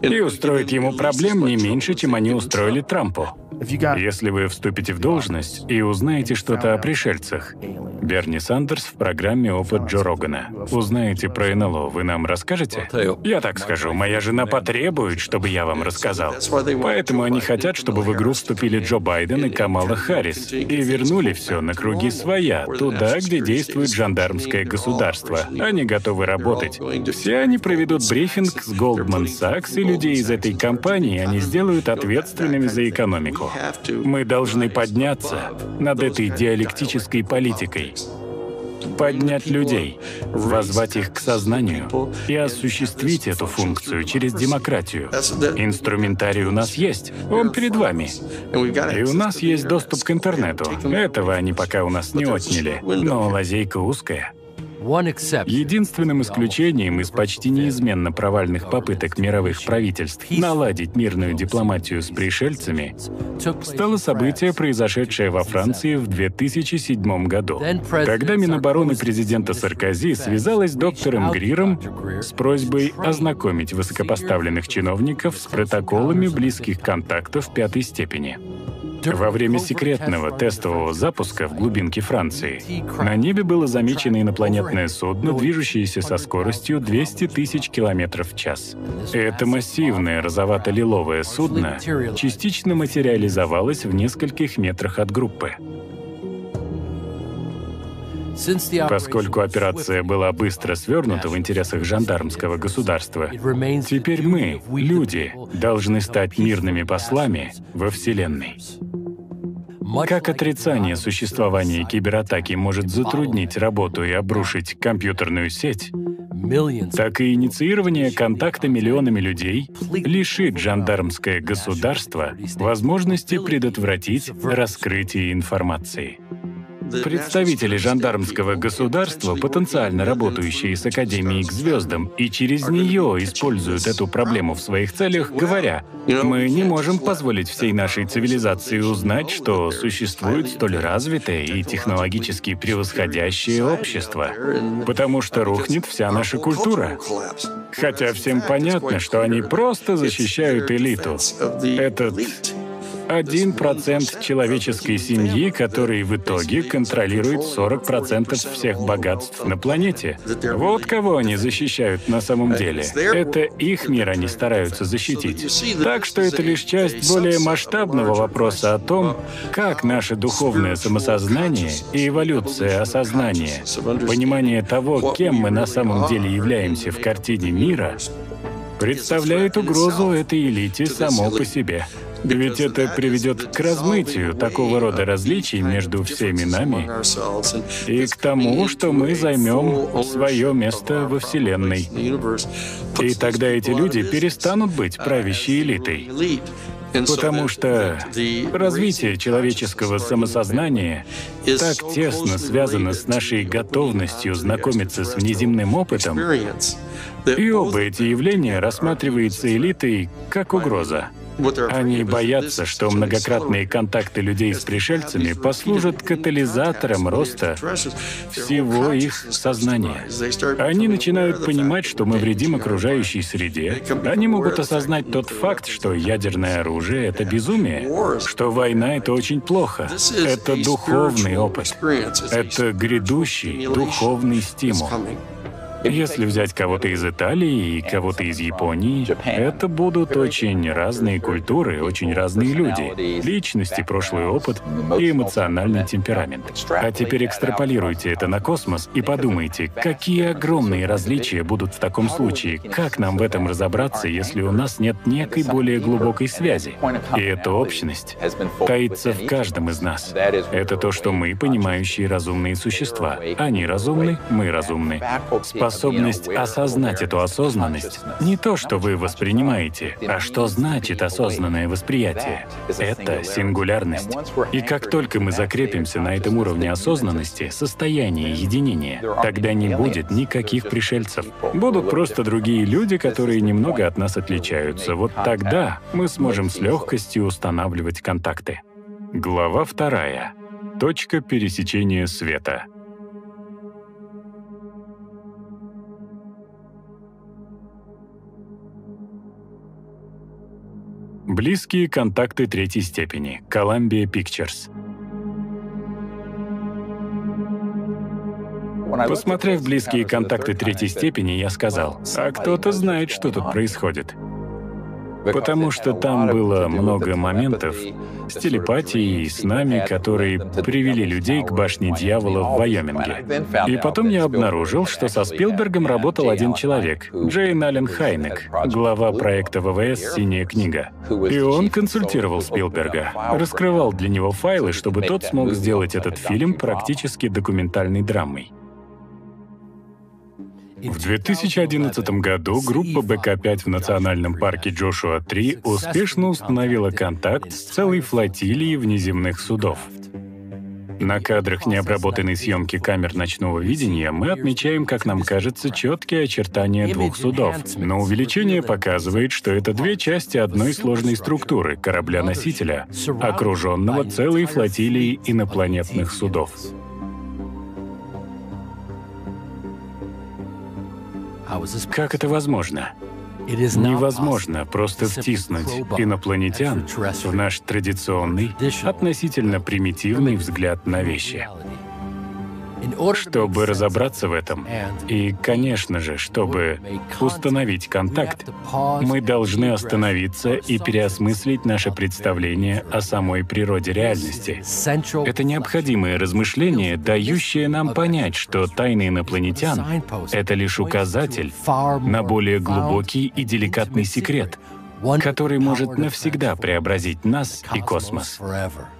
и устроит ему проблем не меньше, чем они устроили Трампу. Если вы вступите в должность и узнаете что-то о пришельцах, Берни Сандерс в программе «Опыт Джо Рогана». Узнаете про НЛО, вы нам расскажете? Я так скажу, моя жена потребует, чтобы я вам рассказал. Поэтому они хотят, чтобы в игру вступили Джо Байден и Камала Харрис и вернули все на круги своя, туда, где действует жандармское государство. Они готовы работать. Все они проведут брифинг с Goldman Sachs, и людей из этой компании они сделают ответственными за экономику. Мы должны подняться над этой диалектической политикой поднять людей, возвать их к сознанию и осуществить эту функцию через демократию. Инструментарий у нас есть, он перед вами. И у нас есть доступ к интернету. Этого они пока у нас не отняли, но лазейка узкая. Единственным исключением из почти неизменно провальных попыток мировых правительств наладить мирную дипломатию с пришельцами стало событие, произошедшее во Франции в 2007 году, когда Минобороны президента Саркози связалась с доктором Гриром с просьбой ознакомить высокопоставленных чиновников с протоколами близких контактов пятой степени. Во время секретного тестового запуска в глубинке Франции на небе было замечено инопланетное судно, движущееся со скоростью 200 тысяч километров в час. Это массивное розовато-лиловое судно частично материализовалось в нескольких метрах от группы. Поскольку операция была быстро свернута в интересах жандармского государства, теперь мы, люди, должны стать мирными послами во Вселенной. Как отрицание существования кибератаки может затруднить работу и обрушить компьютерную сеть, так и инициирование контакта миллионами людей лишит жандармское государство возможности предотвратить раскрытие информации. Представители жандармского государства, потенциально работающие с Академией к звездам, и через нее используют эту проблему в своих целях, говоря, мы не можем позволить всей нашей цивилизации узнать, что существует столь развитое и технологически превосходящее общество, потому что рухнет вся наша культура. Хотя всем понятно, что они просто защищают элиту. Этот один процент человеческой семьи, который в итоге контролирует 40% всех богатств на планете. Вот кого они защищают на самом деле. Это их мир они стараются защитить. Так что это лишь часть более масштабного вопроса о том, как наше духовное самосознание и эволюция осознания, понимание того, кем мы на самом деле являемся в картине мира, представляет угрозу этой элите само по себе. Ведь это приведет к размытию такого рода различий между всеми нами и к тому, что мы займем свое место во Вселенной. И тогда эти люди перестанут быть правящей элитой. Потому что развитие человеческого самосознания так тесно связано с нашей готовностью знакомиться с внеземным опытом, и оба эти явления рассматриваются элитой как угроза. Они боятся, что многократные контакты людей с пришельцами послужат катализатором роста всего их сознания. Они начинают понимать, что мы вредим окружающей среде. Они могут осознать тот факт, что ядерное оружие — это безумие, что война — это очень плохо. Это духовный опыт. Это грядущий духовный стимул. Если взять кого-то из Италии и кого-то из Японии, это будут очень разные культуры, очень разные люди, личности, прошлый опыт и эмоциональный темперамент. А теперь экстраполируйте это на космос и подумайте, какие огромные различия будут в таком случае, как нам в этом разобраться, если у нас нет некой более глубокой связи. И эта общность таится в каждом из нас. Это то, что мы, понимающие разумные существа. Они разумны, мы разумны способность осознать эту осознанность не то, что вы воспринимаете, а что значит осознанное восприятие. Это сингулярность. И как только мы закрепимся на этом уровне осознанности, состояние единения, тогда не будет никаких пришельцев. Будут просто другие люди, которые немного от нас отличаются. Вот тогда мы сможем с легкостью устанавливать контакты. Глава вторая. Точка пересечения света. Близкие контакты третьей степени. Columbia Pictures. Посмотрев близкие контакты третьей степени, я сказал, а кто-то знает, что тут происходит потому что там было много моментов с телепатией и с нами, которые привели людей к башне дьявола в Вайоминге. И потом я обнаружил, что со Спилбергом работал один человек, Джейн Аллен Хайнек, глава проекта ВВС «Синяя книга». И он консультировал Спилберга, раскрывал для него файлы, чтобы тот смог сделать этот фильм практически документальной драмой. В 2011 году группа БК-5 в национальном парке Джошуа-3 успешно установила контакт с целой флотилией внеземных судов. На кадрах необработанной съемки камер ночного видения мы отмечаем, как нам кажется, четкие очертания двух судов, но увеличение показывает, что это две части одной сложной структуры корабля-носителя, окруженного целой флотилией инопланетных судов. Как это возможно? Невозможно просто втиснуть инопланетян в наш традиционный, относительно примитивный взгляд на вещи. Чтобы разобраться в этом, и, конечно же, чтобы установить контакт, мы должны остановиться и переосмыслить наше представление о самой природе реальности. Это необходимое размышление, дающее нам понять, что тайны инопланетян — это лишь указатель на более глубокий и деликатный секрет, который может навсегда преобразить нас и космос.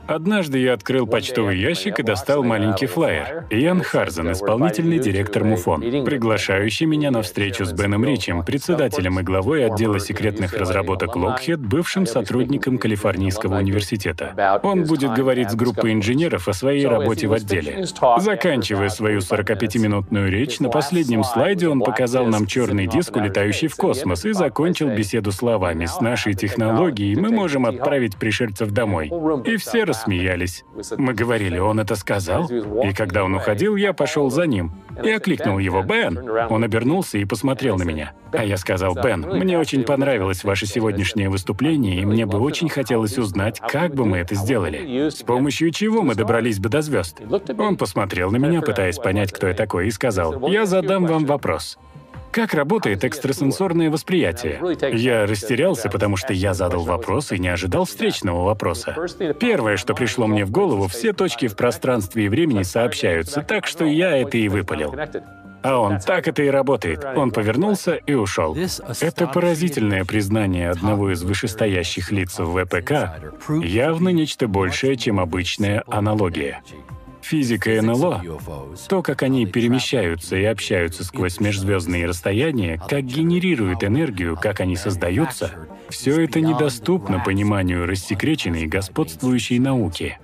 Однажды я открыл почтовый ящик и достал маленький флаер. Иэн Харзен, исполнительный директор МУФОН, приглашающий меня на встречу с Беном Ричем, председателем и главой отдела секретных разработок Lockheed, бывшим сотрудником Калифорнийского университета. Он будет говорить с группой инженеров о своей работе в отделе. Заканчивая свою 45-минутную речь, на последнем слайде он показал нам черный диск, улетающий в космос, и закончил беседу словами «С нашей технологией мы можем отправить пришельцев домой». И все рассмеялись. Мы говорили, он это сказал? И когда он уходил, я пошел за ним и окликнул его «Бен». Он обернулся и посмотрел на меня. А я сказал «Бен, мне очень понравилось ваше сегодняшнее выступление, и мне бы очень хотелось узнать, как бы мы это сделали. С помощью чего мы добрались бы до звезд?» Он посмотрел на меня, пытаясь понять, кто я такой, и сказал «Я задам вам вопрос. Как работает экстрасенсорное восприятие? Я растерялся, потому что я задал вопрос и не ожидал встречного вопроса. Первое, что пришло мне в голову, все точки в пространстве и времени сообщаются, так что я это и выпалил. А он так это и работает. Он повернулся и ушел. Это поразительное признание одного из вышестоящих лиц в ВПК явно нечто большее, чем обычная аналогия. Физика НЛО, то, как они перемещаются и общаются сквозь межзвездные расстояния, как генерируют энергию, как они создаются, все это недоступно пониманию рассекреченной господствующей науки.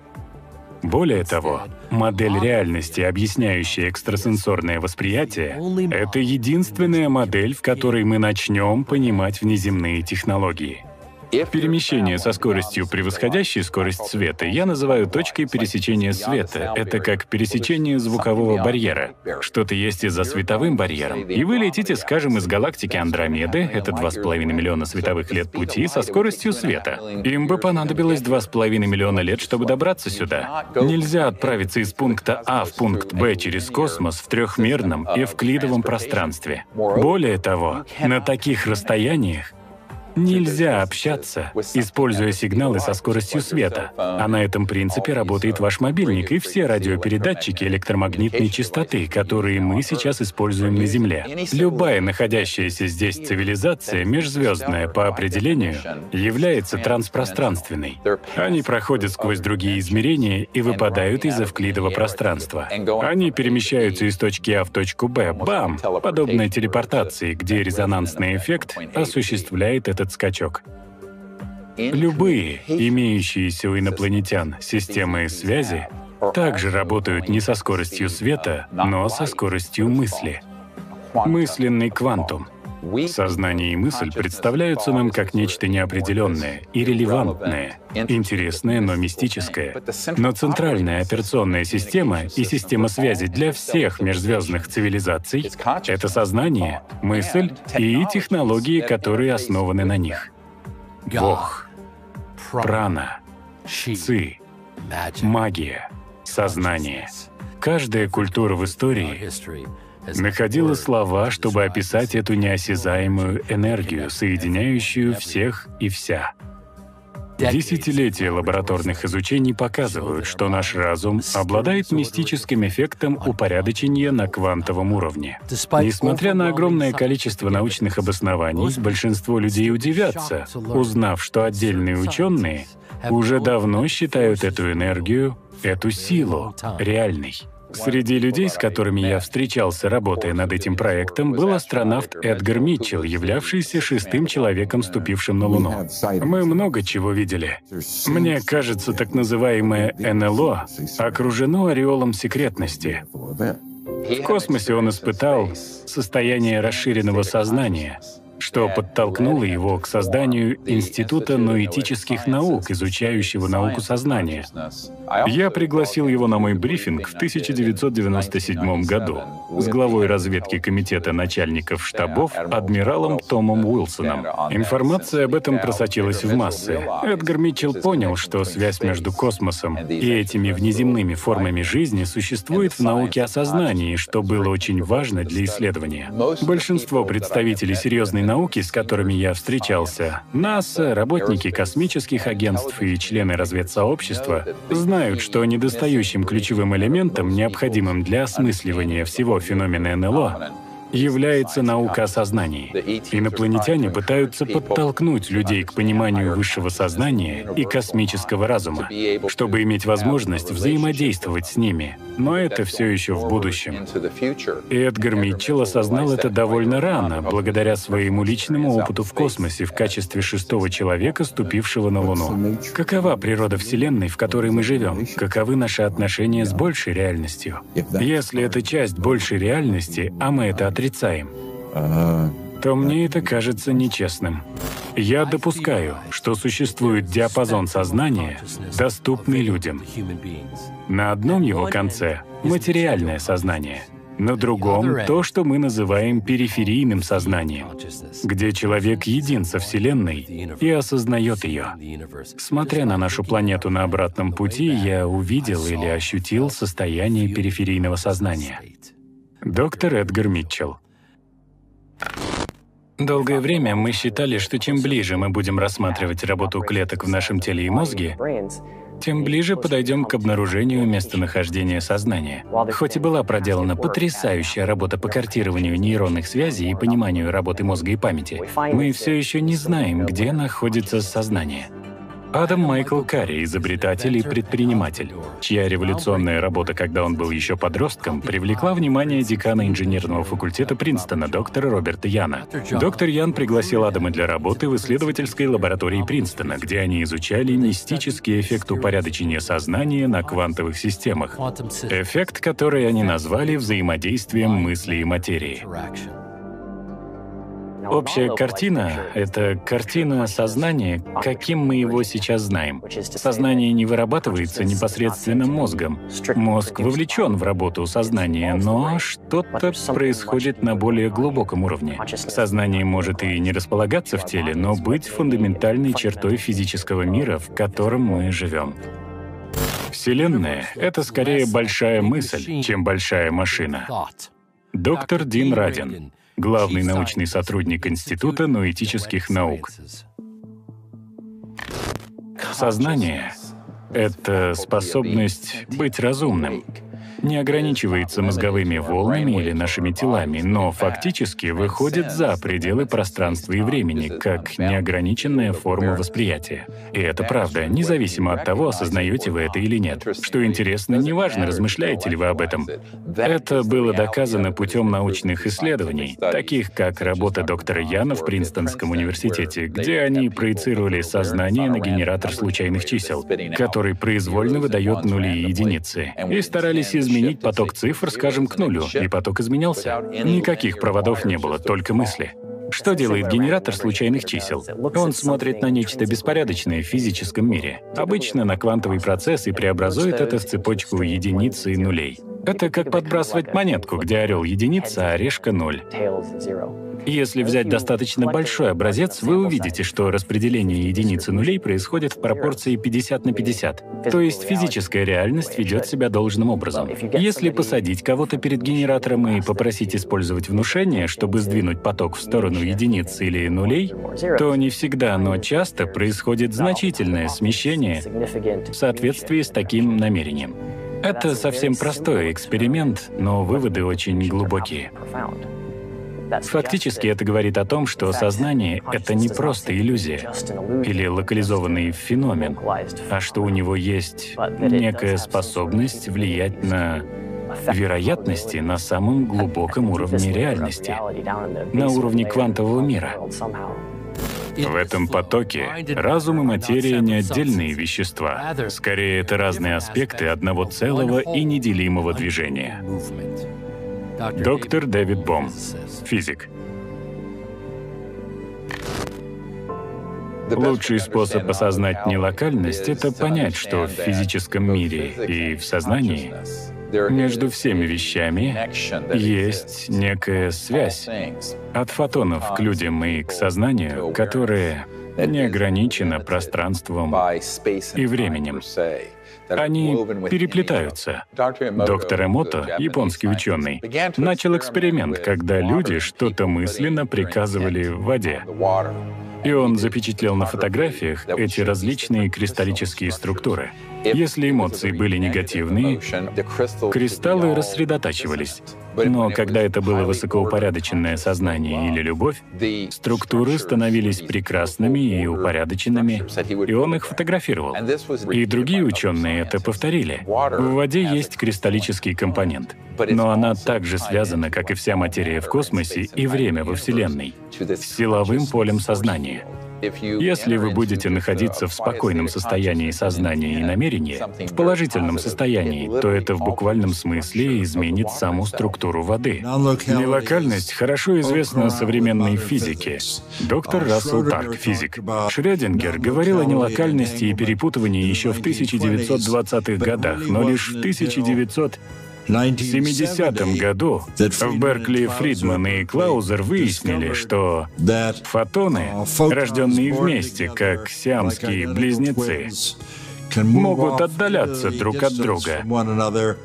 Более того, модель реальности, объясняющая экстрасенсорное восприятие, это единственная модель, в которой мы начнем понимать внеземные технологии. Перемещение со скоростью, превосходящей скорость света, я называю точкой пересечения света. Это как пересечение звукового барьера. Что-то есть и за световым барьером. И вы летите, скажем, из галактики Андромеды, это 2,5 миллиона световых лет пути, со скоростью света. Им бы понадобилось 2,5 миллиона лет, чтобы добраться сюда. Нельзя отправиться из пункта А в пункт Б через космос в трехмерном эвклидовом пространстве. Более того, на таких расстояниях Нельзя общаться, используя сигналы со скоростью света. А на этом принципе работает ваш мобильник и все радиопередатчики электромагнитной частоты, которые мы сейчас используем на Земле. Любая находящаяся здесь цивилизация, межзвездная по определению, является транспространственной. Они проходят сквозь другие измерения и выпадают из эвклидового пространства. Они перемещаются из точки А в точку Б, бам, подобно телепортации, где резонансный эффект осуществляет это этот скачок. Любые имеющиеся у инопланетян системы связи также работают не со скоростью света, но со скоростью мысли. Мысленный квантум. Сознание и мысль представляются нам как нечто неопределенное, иррелевантное, интересное, но мистическое. Но центральная операционная система и система связи для всех межзвездных цивилизаций — это сознание, мысль и технологии, которые основаны на них. Бог. прана, ци, магия, сознание. Каждая культура в истории находила слова, чтобы описать эту неосязаемую энергию, соединяющую всех и вся. Десятилетия лабораторных изучений показывают, что наш разум обладает мистическим эффектом упорядочения на квантовом уровне. Несмотря на огромное количество научных обоснований, большинство людей удивятся, узнав, что отдельные ученые уже давно считают эту энергию, эту силу реальной. Среди людей, с которыми я встречался, работая над этим проектом, был астронавт Эдгар Митчелл, являвшийся шестым человеком, ступившим на Луну. Мы много чего видели. Мне кажется, так называемое НЛО окружено ореолом секретности. В космосе он испытал состояние расширенного сознания — что подтолкнуло его к созданию Института ноэтических наук, изучающего науку сознания. Я пригласил его на мой брифинг в 1997 году с главой разведки комитета начальников штабов адмиралом Томом Уилсоном. Информация об этом просочилась в массы. Эдгар Митчелл понял, что связь между космосом и этими внеземными формами жизни существует в науке о сознании, что было очень важно для исследования. Большинство представителей серьезной науки, с которыми я встречался, НАСА, работники космических агентств и члены разведсообщества, знают, что недостающим ключевым элементом, необходимым для осмысливания всего феномена НЛО, является наука о сознании. Инопланетяне пытаются подтолкнуть людей к пониманию высшего сознания и космического разума, чтобы иметь возможность взаимодействовать с ними. Но это все еще в будущем. И Эдгар Митчелл осознал это довольно рано, благодаря своему личному опыту в космосе в качестве шестого человека, ступившего на Луну. Какова природа Вселенной, в которой мы живем? Каковы наши отношения с большей реальностью? Если это часть большей реальности, а мы это отрицаем, то мне это кажется нечестным. Я допускаю, что существует диапазон сознания, доступный людям. На одном его конце — материальное сознание, на другом — то, что мы называем периферийным сознанием, где человек един со Вселенной и осознает ее. Смотря на нашу планету на обратном пути, я увидел или ощутил состояние периферийного сознания. Доктор Эдгар Митчелл. Долгое время мы считали, что чем ближе мы будем рассматривать работу клеток в нашем теле и мозге, тем ближе подойдем к обнаружению местонахождения сознания. Хоть и была проделана потрясающая работа по картированию нейронных связей и пониманию работы мозга и памяти, мы все еще не знаем, где находится сознание. Адам Майкл Карри, изобретатель и предприниматель, чья революционная работа, когда он был еще подростком, привлекла внимание декана инженерного факультета Принстона, доктора Роберта Яна. Доктор Ян пригласил Адама для работы в исследовательской лаборатории Принстона, где они изучали мистический эффект упорядочения сознания на квантовых системах, эффект, который они назвали взаимодействием мысли и материи. Общая картина — это картина сознания, каким мы его сейчас знаем. Сознание не вырабатывается непосредственно мозгом. Мозг вовлечен в работу сознания, но что-то происходит на более глубоком уровне. Сознание может и не располагаться в теле, но быть фундаментальной чертой физического мира, в котором мы живем. Вселенная — это скорее большая мысль, чем большая машина. Доктор Дин Радин, главный научный сотрудник Института ноэтических наук. Сознание — это способность быть разумным — не ограничивается мозговыми волнами или нашими телами, но фактически выходит за пределы пространства и времени, как неограниченная форма восприятия. И это правда, независимо от того, осознаете вы это или нет. Что интересно, неважно, размышляете ли вы об этом. Это было доказано путем научных исследований, таких как работа доктора Яна в Принстонском университете, где они проецировали сознание на генератор случайных чисел, который произвольно выдает нули и единицы, и старались изменить изменить поток цифр, скажем, к нулю, и поток изменялся. Никаких проводов не было, только мысли. Что делает генератор случайных чисел? Он смотрит на нечто беспорядочное в физическом мире, обычно на квантовый процесс и преобразует это в цепочку единиц и нулей. Это как подбрасывать монетку, где орел единица, а решка ноль. Если взять достаточно большой образец, вы увидите, что распределение единиц и нулей происходит в пропорции 50 на 50. То есть физическая реальность ведет себя должным образом. Если посадить кого-то перед генератором и попросить использовать внушение, чтобы сдвинуть поток в сторону единиц или нулей, то не всегда, но часто происходит значительное смещение в соответствии с таким намерением. Это совсем простой эксперимент, но выводы очень глубокие. Фактически это говорит о том, что сознание — это не просто иллюзия или локализованный феномен, а что у него есть некая способность влиять на вероятности на самом глубоком уровне реальности, на уровне квантового мира. В этом потоке разум и материя не отдельные вещества. Скорее, это разные аспекты одного целого и неделимого движения. Доктор Дэвид Бом, физик. Лучший способ осознать нелокальность — это понять, что в физическом мире и в сознании между всеми вещами есть некая связь от фотонов к людям и к сознанию, которая не ограничена пространством и временем. Они переплетаются. Доктор Эмото, японский ученый, начал эксперимент, когда люди что-то мысленно приказывали в воде. И он запечатлел на фотографиях эти различные кристаллические структуры. Если эмоции были негативные, кристаллы рассредотачивались. Но когда это было высокоупорядоченное сознание или любовь, структуры становились прекрасными и упорядоченными, и он их фотографировал. И другие ученые это повторили. В воде есть кристаллический компонент, но она также связана, как и вся материя в космосе и время во Вселенной, с силовым полем сознания. Если вы будете находиться в спокойном состоянии сознания и намерения, в положительном состоянии, то это в буквальном смысле изменит саму структуру воды. Нелокальность хорошо известна современной физике. Доктор Рассел Тарк, физик. Шрёдингер говорил о нелокальности и перепутывании еще в 1920-х годах, но лишь в 1900 в 70-м году в Беркли Фридман и Клаузер выяснили, что фотоны, рожденные вместе, как сиамские близнецы, могут отдаляться друг от друга.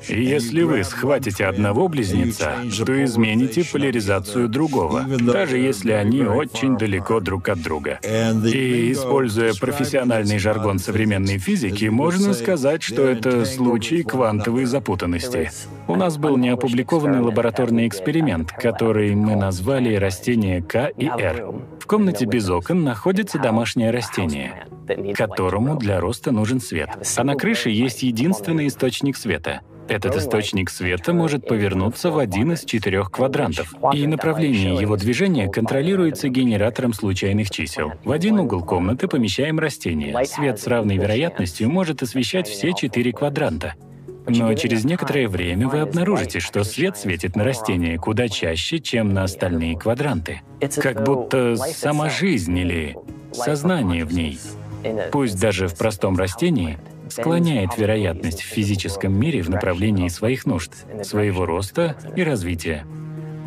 И если вы схватите одного близнеца, то измените поляризацию другого, даже если они очень далеко друг от друга. И, используя профессиональный жаргон современной физики, можно сказать, что это случай квантовой запутанности. У нас был неопубликованный лабораторный эксперимент, который мы назвали растение К и Р. В комнате без окон находится домашнее растение, которому для роста нужен свет. А на крыше есть единственный источник света. Этот источник света может повернуться в один из четырех квадрантов, и направление его движения контролируется генератором случайных чисел. В один угол комнаты помещаем растение. Свет с равной вероятностью может освещать все четыре квадранта. Но через некоторое время вы обнаружите, что свет светит на растение куда чаще, чем на остальные квадранты. Как будто сама жизнь или сознание в ней, пусть даже в простом растении, склоняет вероятность в физическом мире в направлении своих нужд, своего роста и развития.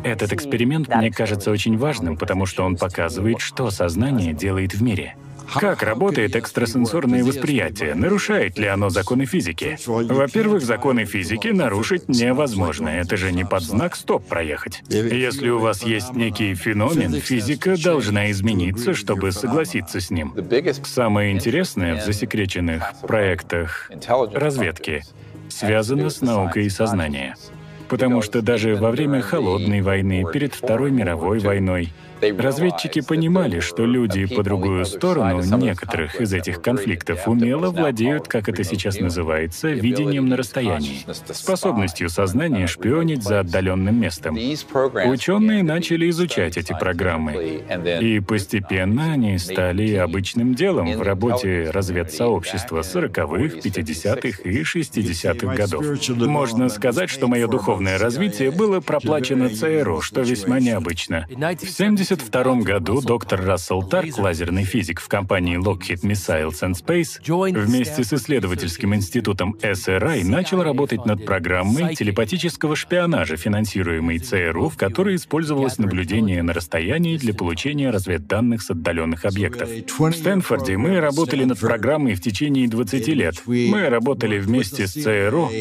Этот эксперимент мне кажется очень важным, потому что он показывает, что сознание делает в мире — как работает экстрасенсорное восприятие? Нарушает ли оно законы физики? Во-первых, законы физики нарушить невозможно. Это же не под знак «стоп» проехать. Если у вас есть некий феномен, физика должна измениться, чтобы согласиться с ним. Самое интересное в засекреченных проектах разведки связано с наукой и сознанием. Потому что даже во время Холодной войны, перед Второй мировой войной, Разведчики понимали, что люди по другую сторону некоторых из этих конфликтов умело владеют, как это сейчас называется, видением на расстоянии, способностью сознания шпионить за отдаленным местом. Ученые начали изучать эти программы, и постепенно они стали обычным делом в работе разведсообщества 40-х, 50-х и 60-х годов. Можно сказать, что мое духовное развитие было проплачено ЦРУ, что весьма необычно. В 1972 году доктор Рассел Тарк, лазерный физик в компании Lockheed Missiles and Space, вместе с исследовательским институтом SRI начал работать над программой телепатического шпионажа, финансируемой ЦРУ, в которой использовалось наблюдение на расстоянии для получения разведданных с отдаленных объектов. В Стэнфорде мы работали над программой в течение 20 лет. Мы работали вместе с ЦРУ,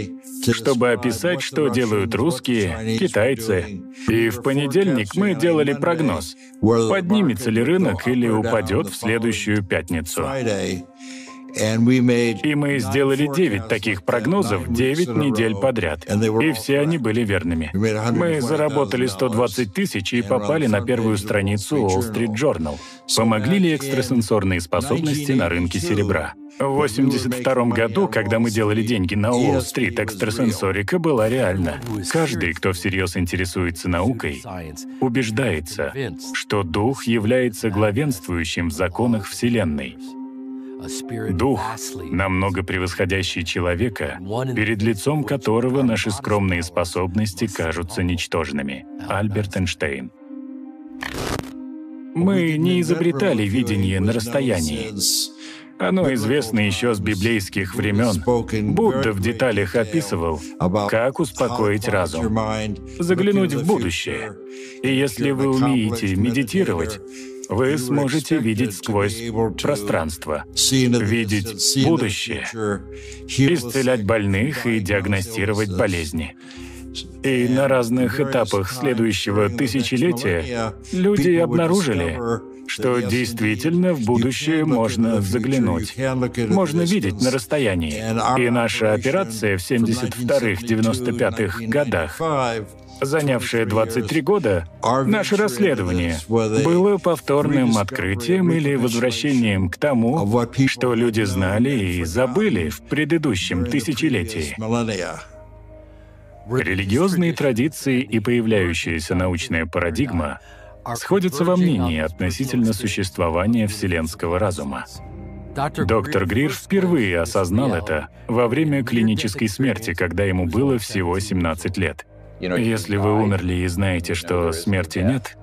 чтобы описать, что делают русские, китайцы. И в понедельник мы делали прогноз, поднимется ли рынок или упадет в следующую пятницу. И мы сделали 9 таких прогнозов 9 недель подряд. И все они были верными. Мы заработали 120 тысяч и попали на первую страницу Wall Street Journal. Помогли ли экстрасенсорные способности на рынке серебра? В 82 году, когда мы делали деньги на Уолл-стрит, экстрасенсорика была реальна. Каждый, кто всерьез интересуется наукой, убеждается, что дух является главенствующим в законах Вселенной. Дух, намного превосходящий человека, перед лицом которого наши скромные способности кажутся ничтожными. Альберт Эйнштейн. Мы не изобретали видение на расстоянии. Оно известно еще с библейских времен. Будда в деталях описывал, как успокоить разум, заглянуть в будущее. И если вы умеете медитировать, вы сможете видеть сквозь пространство, видеть будущее, исцелять больных и диагностировать болезни. И на разных этапах следующего тысячелетия люди обнаружили, что действительно в будущее можно заглянуть. Можно видеть на расстоянии. И наша операция в 72-95 годах занявшее 23 года, наше расследование было повторным открытием или возвращением к тому, что люди знали и забыли в предыдущем тысячелетии. Религиозные традиции и появляющаяся научная парадигма сходятся во мнении относительно существования вселенского разума. Доктор Грир впервые осознал это во время клинической смерти, когда ему было всего 17 лет. Если вы умерли и знаете, что смерти нет,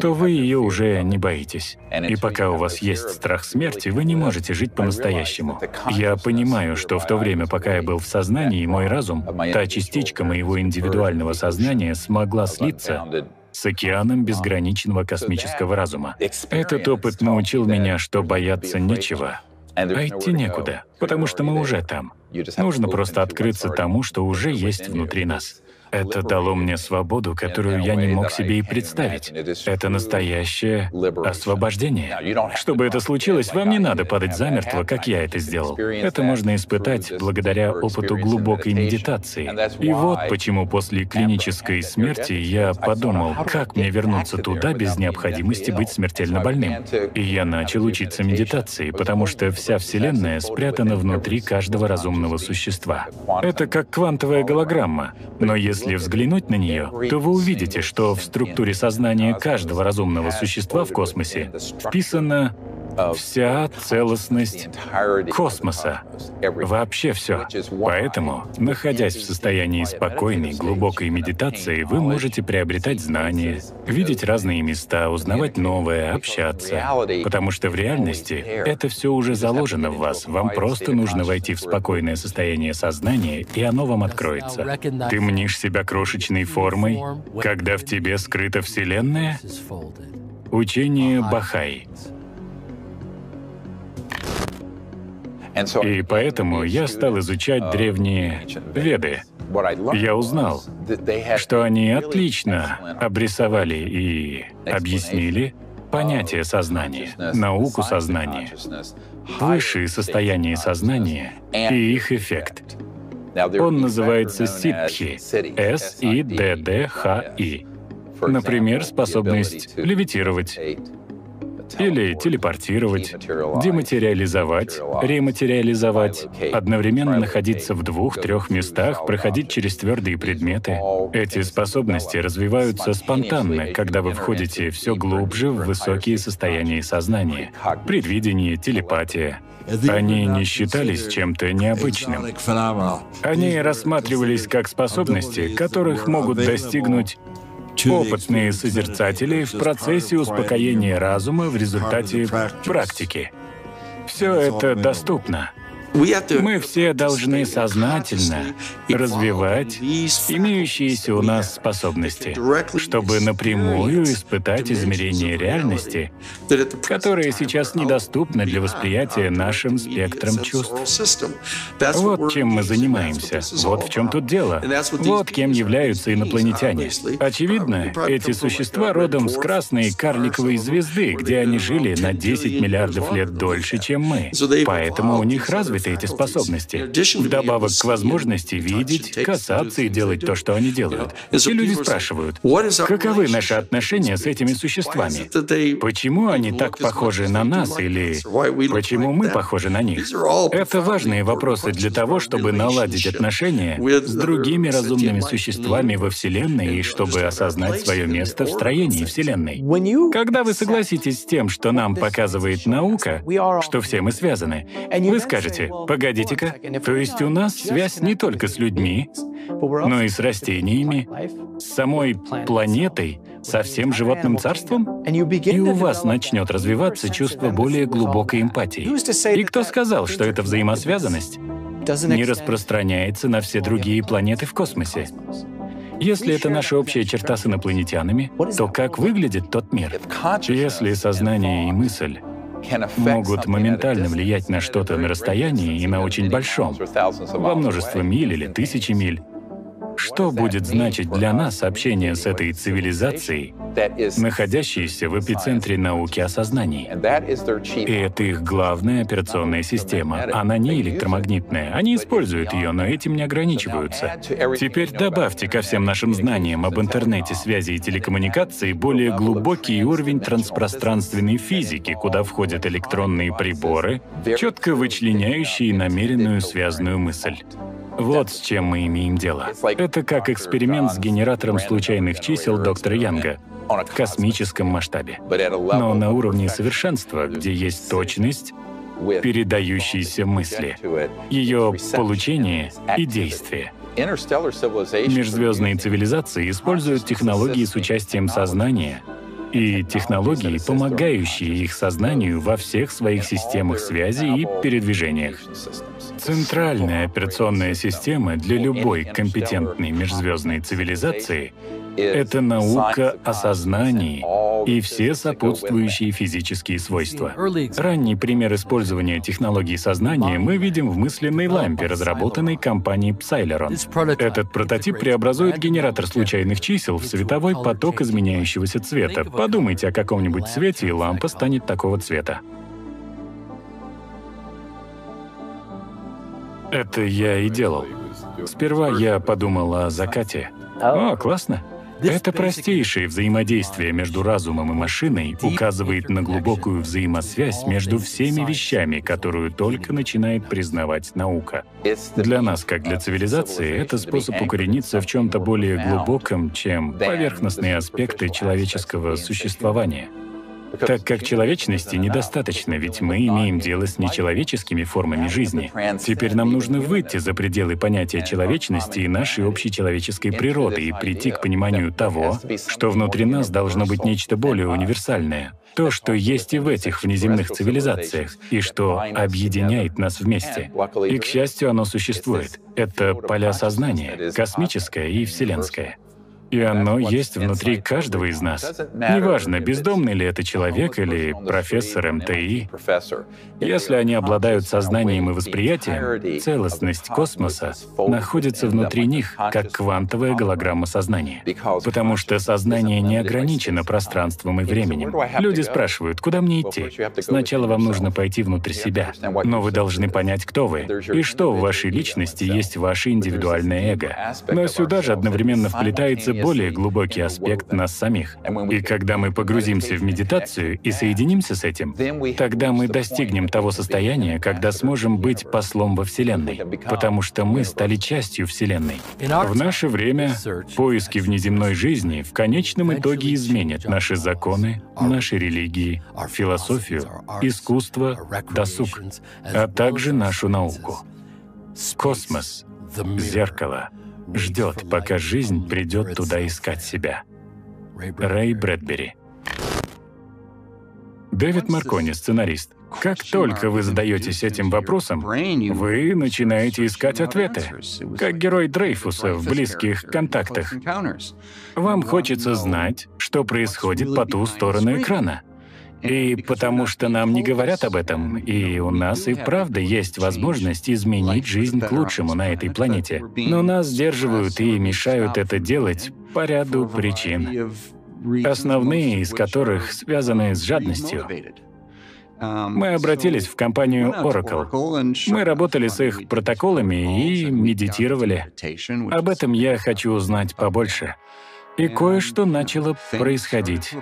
то вы ее уже не боитесь. И пока у вас есть страх смерти, вы не можете жить по-настоящему. Я понимаю, что в то время, пока я был в сознании, мой разум, та частичка моего индивидуального сознания смогла слиться с океаном безграничного космического разума. Этот опыт научил меня, что бояться нечего, а идти некуда, потому что мы уже там. Нужно просто открыться тому, что уже есть внутри нас. Это дало мне свободу, которую я не мог себе и представить. Это настоящее освобождение. Чтобы это случилось, вам не надо падать замертво, как я это сделал. Это можно испытать благодаря опыту глубокой медитации. И вот почему после клинической смерти я подумал, как мне вернуться туда без необходимости быть смертельно больным. И я начал учиться медитации, потому что вся Вселенная спрятана внутри каждого разумного существа. Это как квантовая голограмма. Но если если взглянуть на нее, то вы увидите, что в структуре сознания каждого разумного существа в космосе вписана вся целостность космоса. Вообще все. Поэтому, находясь в состоянии спокойной, глубокой медитации, вы можете приобретать знания, видеть разные места, узнавать новое, общаться. Потому что в реальности это все уже заложено в вас. Вам просто нужно войти в спокойное состояние сознания, и оно вам откроется. Ты мнишь себя крошечной формой, когда в тебе скрыта Вселенная? Учение Бахай. И поэтому я стал изучать древние Веды. Я узнал, что они отлично обрисовали и объяснили понятие сознания, науку сознания, высшие состояния сознания и их эффект. Он называется ситхи, С-И-Д-Д-Х-И. Например, способность левитировать, или телепортировать, дематериализовать, рематериализовать, одновременно находиться в двух-трех местах, проходить через твердые предметы. Эти способности развиваются спонтанно, когда вы входите все глубже в высокие состояния сознания. Предвидение, телепатия. Они не считались чем-то необычным. Они рассматривались как способности, которых могут достигнуть опытные созерцатели в процессе успокоения разума в результате практики. Все это доступно. Мы все должны сознательно развивать имеющиеся у нас способности, чтобы напрямую испытать измерение реальности, которое сейчас недоступно для восприятия нашим спектром чувств. Вот чем мы занимаемся, вот в чем тут дело. Вот кем являются инопланетяне. Очевидно, эти существа родом с красной карликовой звезды, где они жили на 10 миллиардов лет дольше, чем мы. Поэтому у них развит развиты эти способности, вдобавок к возможности видеть, касаться и делать то, что они делают. И люди спрашивают, каковы наши отношения с этими существами? Почему они так похожи на нас или почему мы похожи на них? Это важные вопросы для того, чтобы наладить отношения с другими разумными существами во Вселенной и чтобы осознать свое место в строении Вселенной. Когда вы согласитесь с тем, что нам показывает наука, что все мы связаны, вы скажете, Погодите-ка, то есть у нас связь не только с людьми, но и с растениями, с самой планетой, со всем животным царством? И у вас начнет развиваться чувство более глубокой эмпатии. И кто сказал, что эта взаимосвязанность не распространяется на все другие планеты в космосе? Если это наша общая черта с инопланетянами, то как выглядит тот мир? Если сознание и мысль могут моментально влиять на что-то на расстоянии и на очень большом, во множество миль или тысячи миль. Что будет значить для нас общение с этой цивилизацией, находящейся в эпицентре науки о сознании? И это их главная операционная система. Она не электромагнитная. Они используют ее, но этим не ограничиваются. Теперь добавьте ко всем нашим знаниям об интернете, связи и телекоммуникации более глубокий уровень транспространственной физики, куда входят электронные приборы, четко вычленяющие намеренную связанную мысль. Вот с чем мы имеем дело. Это как эксперимент с генератором случайных чисел доктора Янга в космическом масштабе. Но на уровне совершенства, где есть точность, передающиеся мысли, ее получение и действие. Межзвездные цивилизации используют технологии с участием сознания и технологии, помогающие их сознанию во всех своих системах связи и передвижениях. Центральная операционная система для любой компетентной межзвездной цивилизации — это наука о сознании и все сопутствующие физические свойства. Ранний пример использования технологии сознания мы видим в мысленной лампе, разработанной компанией Psileron. Этот прототип преобразует генератор случайных чисел в световой поток изменяющегося цвета. Подумайте о каком-нибудь цвете, и лампа станет такого цвета. Это я и делал. Сперва я подумал о закате. О, классно. Это простейшее взаимодействие между разумом и машиной указывает на глубокую взаимосвязь между всеми вещами, которую только начинает признавать наука. Для нас, как для цивилизации, это способ укорениться в чем-то более глубоком, чем поверхностные аспекты человеческого существования так как человечности недостаточно, ведь мы имеем дело с нечеловеческими формами жизни. Теперь нам нужно выйти за пределы понятия человечности и нашей общей человеческой природы и прийти к пониманию того, что внутри нас должно быть нечто более универсальное, то, что есть и в этих внеземных цивилизациях, и что объединяет нас вместе. И, к счастью, оно существует. Это поля сознания, космическое и вселенское. И оно есть внутри каждого из нас. Неважно, бездомный ли это человек или профессор МТИ. Если они обладают сознанием и восприятием, целостность космоса находится внутри них, как квантовая голограмма сознания. Потому что сознание не ограничено пространством и временем. Люди спрашивают, куда мне идти? Сначала вам нужно пойти внутрь себя, но вы должны понять, кто вы, и что в вашей личности есть ваше индивидуальное эго. Но сюда же одновременно вплетается более глубокий аспект нас самих. И когда мы погрузимся в медитацию и соединимся с этим, тогда мы достигнем того состояния, когда сможем быть послом во Вселенной, потому что мы стали частью Вселенной. В наше время поиски внеземной жизни в конечном итоге изменят наши законы, наши религии, философию, искусство, досуг, а также нашу науку. Космос, зеркало, ждет, пока жизнь придет туда искать себя. Рэй Брэдбери. Дэвид Маркони, сценарист. Как только вы задаетесь этим вопросом, вы начинаете искать ответы, как герой Дрейфуса в «Близких контактах». Вам хочется знать, что происходит по ту сторону экрана. И потому что нам не говорят об этом, и у нас и правда есть возможность изменить жизнь к лучшему на этой планете. Но нас сдерживают и мешают это делать по ряду причин, основные из которых связаны с жадностью. Мы обратились в компанию Oracle. Мы работали с их протоколами и медитировали. Об этом я хочу узнать побольше. И кое-что начало происходить.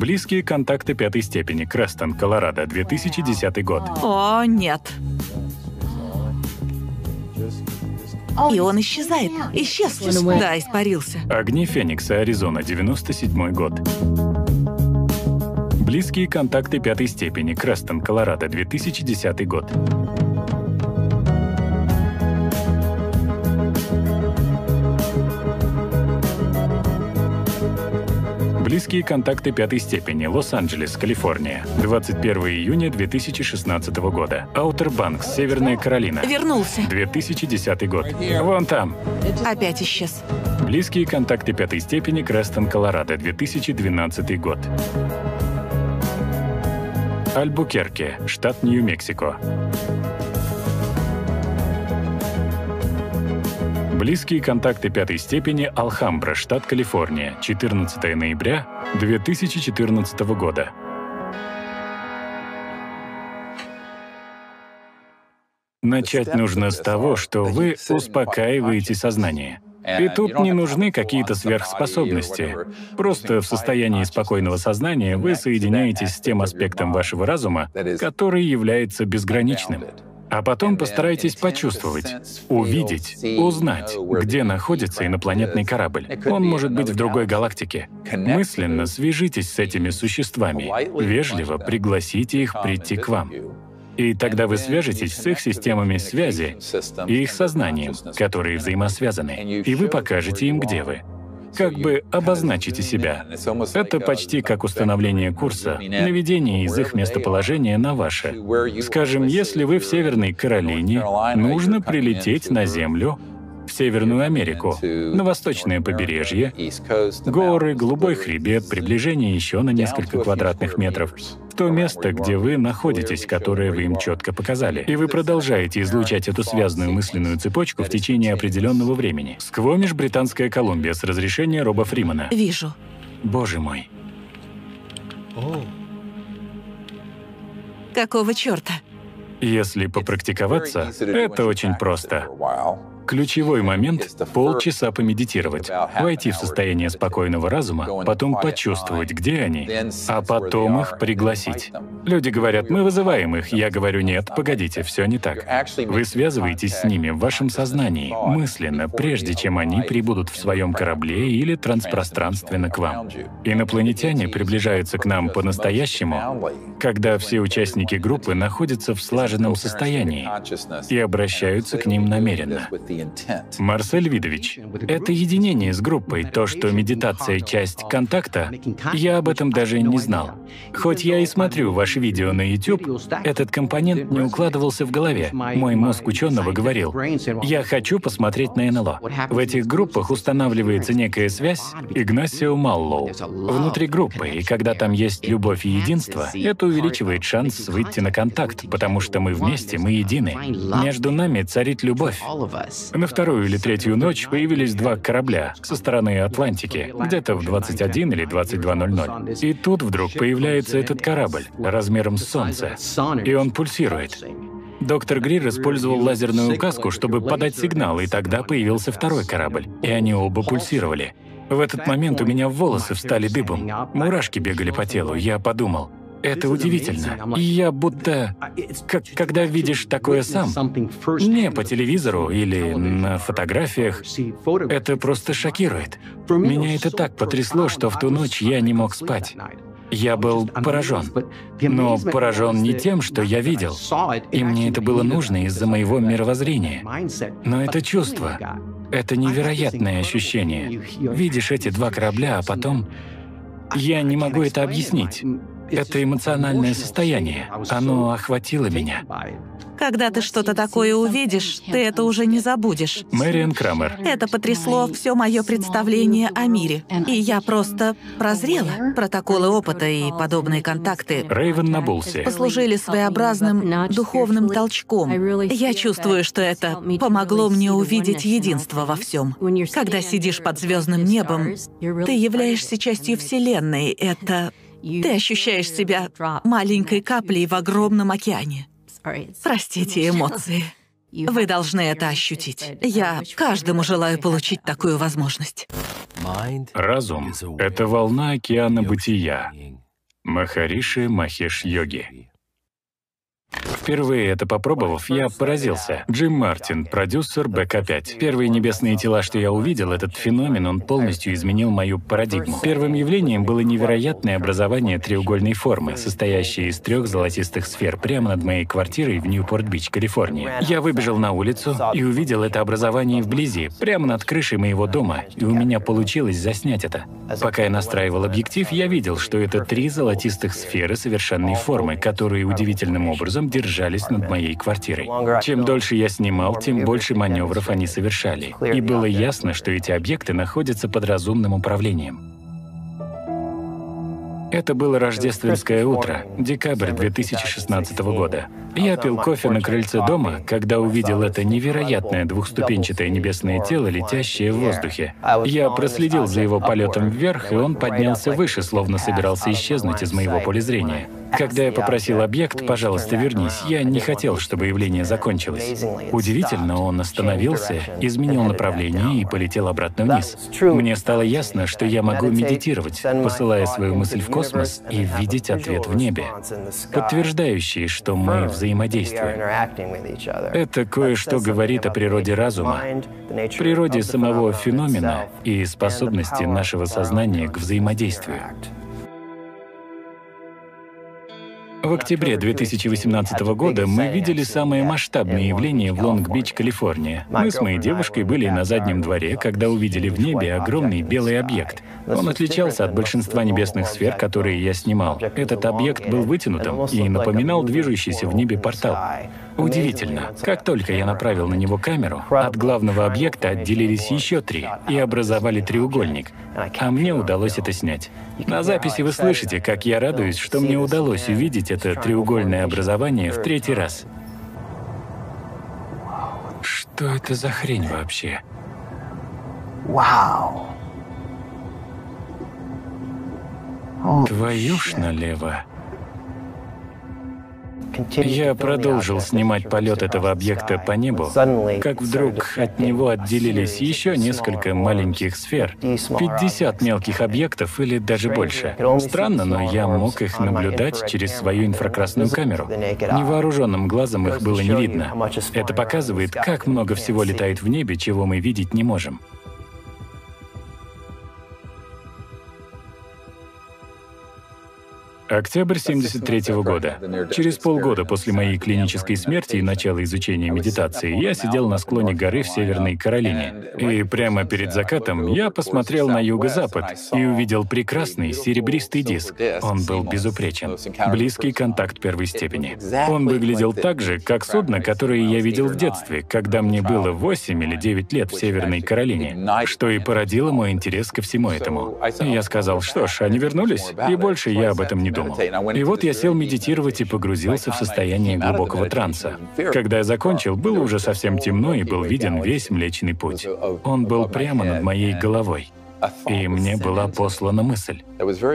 Близкие контакты пятой степени. Крестон, Колорадо, 2010 год. О, нет. И он исчезает. Исчез. Да, испарился. Огни Феникса, Аризона, 97 год. Близкие контакты пятой степени. Крестон, Колорадо, 2010 год. Близкие контакты пятой степени. Лос-Анджелес, Калифорния. 21 июня 2016 года. Аутер Банкс, Северная Каролина. Вернулся. 2010 год. Вон там. Опять исчез. Близкие контакты пятой степени. Крестон, Колорадо. 2012 год. Альбукерке, штат Нью-Мексико. Близкие контакты пятой степени Алхамбра, штат Калифорния, 14 ноября 2014 года. Начать нужно с того, что вы успокаиваете сознание. И тут не нужны какие-то сверхспособности. Просто в состоянии спокойного сознания вы соединяетесь с тем аспектом вашего разума, который является безграничным. А потом постарайтесь почувствовать, увидеть, узнать, где находится инопланетный корабль. Он может быть в другой галактике. Мысленно свяжитесь с этими существами, вежливо пригласите их прийти к вам. И тогда вы свяжетесь с их системами связи и их сознанием, которые взаимосвязаны, и вы покажете им, где вы как бы обозначите себя. Это почти как установление курса, наведение из их местоположения на ваше. Скажем, если вы в Северной Каролине, нужно прилететь на Землю в Северную Америку, на восточное побережье, горы, голубой хребет, приближение еще на несколько квадратных метров, то место, где вы находитесь, которое вы им четко показали. И вы продолжаете излучать эту связанную мысленную цепочку в течение определенного времени. Сквомиш, Британская Колумбия, с разрешения Роба Фримана. Вижу. Боже мой. Какого черта? Если попрактиковаться, это очень просто. Ключевой момент — полчаса помедитировать, войти в состояние спокойного разума, потом почувствовать, где они, а потом их пригласить. Люди говорят, мы вызываем их. Я говорю, нет, погодите, все не так. Вы связываетесь с ними в вашем сознании, мысленно, прежде чем они прибудут в своем корабле или транспространственно к вам. Инопланетяне приближаются к нам по-настоящему, когда все участники группы находятся в слаженном состоянии и обращаются к ним намеренно. Марсель Видович, это единение с группой, то, что медитация — часть контакта, я об этом даже не знал. Хоть я и смотрю ваши видео на YouTube, этот компонент не укладывался в голове. Мой мозг ученого говорил, я хочу посмотреть на НЛО. В этих группах устанавливается некая связь Игнасио Маллоу внутри группы, и когда там есть любовь и единство, это увеличивает шанс выйти на контакт, потому что мы вместе, мы едины. Между нами царит любовь. На вторую или третью ночь появились два корабля со стороны Атлантики, где-то в 21 или 22.00. И тут вдруг появляется этот корабль размером с Солнце, и он пульсирует. Доктор Грир использовал лазерную указку, чтобы подать сигнал, и тогда появился второй корабль, и они оба пульсировали. В этот момент у меня волосы встали дыбом, мурашки бегали по телу. Я подумал, это удивительно. И я будто... Как, когда видишь такое сам, не по телевизору или на фотографиях, это просто шокирует. Меня это так потрясло, что в ту ночь я не мог спать. Я был поражен. Но поражен не тем, что я видел. И мне это было нужно из-за моего мировоззрения. Но это чувство. Это невероятное ощущение. Видишь эти два корабля, а потом... Я не могу это объяснить. Это эмоциональное состояние. Оно охватило меня. Когда ты что-то такое увидишь, ты это уже не забудешь. Мэриан Крамер. Это потрясло все мое представление о мире. И я просто прозрела. Протоколы опыта и подобные контакты Рейвен Набулси. послужили своеобразным духовным толчком. Я чувствую, что это помогло мне увидеть единство во всем. Когда сидишь под звездным небом, ты являешься частью Вселенной. Это ты ощущаешь себя маленькой каплей в огромном океане. Простите эмоции. Вы должны это ощутить. Я каждому желаю получить такую возможность. Разум — это волна океана бытия. Махариши Махеш Йоги. Впервые это попробовав, я поразился. Джим Мартин, продюсер БК-5. Первые небесные тела, что я увидел, этот феномен, он полностью изменил мою парадигму. Первым явлением было невероятное образование треугольной формы, состоящее из трех золотистых сфер прямо над моей квартирой в Ньюпорт-Бич, Калифорния. Я выбежал на улицу и увидел это образование вблизи, прямо над крышей моего дома, и у меня получилось заснять это. Пока я настраивал объектив, я видел, что это три золотистых сферы совершенной формы, которые удивительным образом образом держались над моей квартирой. Чем дольше я снимал, тем больше маневров они совершали. И было ясно, что эти объекты находятся под разумным управлением. Это было рождественское утро, декабрь 2016 года. Я пил кофе на крыльце дома, когда увидел это невероятное двухступенчатое небесное тело, летящее в воздухе. Я проследил за его полетом вверх, и он поднялся выше, словно собирался исчезнуть из моего поля зрения. Когда я попросил объект, пожалуйста, вернись, я не хотел, чтобы явление закончилось. Удивительно, он остановился, изменил направление и полетел обратно вниз. Мне стало ясно, что я могу медитировать, посылая свою мысль в космос и видеть ответ в небе, подтверждающий, что мы взаимодействуем. Это кое-что говорит о природе разума, природе самого феномена и способности нашего сознания к взаимодействию. В октябре 2018 года мы видели самое масштабное явление в Лонг-Бич, Калифорния. Мы с моей девушкой были на заднем дворе, когда увидели в небе огромный белый объект. Он отличался от большинства небесных сфер, которые я снимал. Этот объект был вытянутым и напоминал движущийся в небе портал. Удивительно, как только я направил на него камеру, от главного объекта отделились еще три и образовали треугольник, а мне удалось это снять. На записи вы слышите, как я радуюсь, что мне удалось увидеть это треугольное образование в третий раз. Что это за хрень вообще? Вау! Твою ж налево. Я продолжил снимать полет этого объекта по небу, как вдруг от него отделились еще несколько маленьких сфер, 50 мелких объектов или даже больше. Странно, но я мог их наблюдать через свою инфракрасную камеру. Невооруженным глазом их было не видно. Это показывает, как много всего летает в небе, чего мы видеть не можем. Октябрь 73 -го года. Через полгода после моей клинической смерти и начала изучения медитации я сидел на склоне горы в Северной Каролине. И прямо перед закатом я посмотрел на юго-запад и увидел прекрасный серебристый диск. Он был безупречен. Близкий контакт первой степени. Он выглядел так же, как судно, которое я видел в детстве, когда мне было 8 или 9 лет в Северной Каролине, что и породило мой интерес ко всему этому. И я сказал, что ж, они вернулись, и больше я об этом не думал подумал. И вот я сел медитировать и погрузился в состояние глубокого транса. Когда я закончил, было уже совсем темно и был виден весь Млечный Путь. Он был прямо над моей головой. И мне была послана мысль.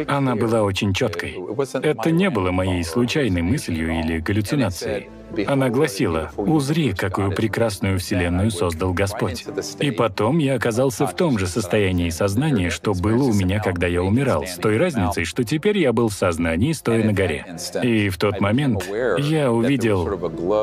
Она была очень четкой. Это не было моей случайной мыслью или галлюцинацией. Она гласила, «Узри, какую прекрасную вселенную создал Господь». И потом я оказался в том же состоянии сознания, что было у меня, когда я умирал, с той разницей, что теперь я был в сознании, стоя на горе. И в тот момент я увидел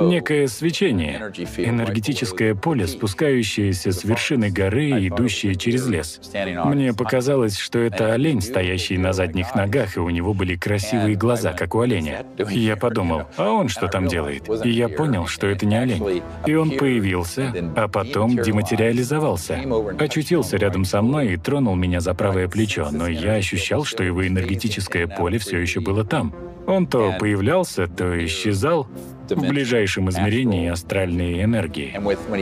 некое свечение, энергетическое поле, спускающееся с вершины горы идущее через лес. Мне показалось, что это олень, стоящий на задних ногах, и у него были красивые глаза, как у оленя. Я подумал, а он что там делает? И я понял, что это не олень. И он появился, а потом дематериализовался. Очутился рядом со мной и тронул меня за правое плечо, но я ощущал, что его энергетическое поле все еще было там. Он то появлялся, то исчезал, в ближайшем измерении астральной энергии.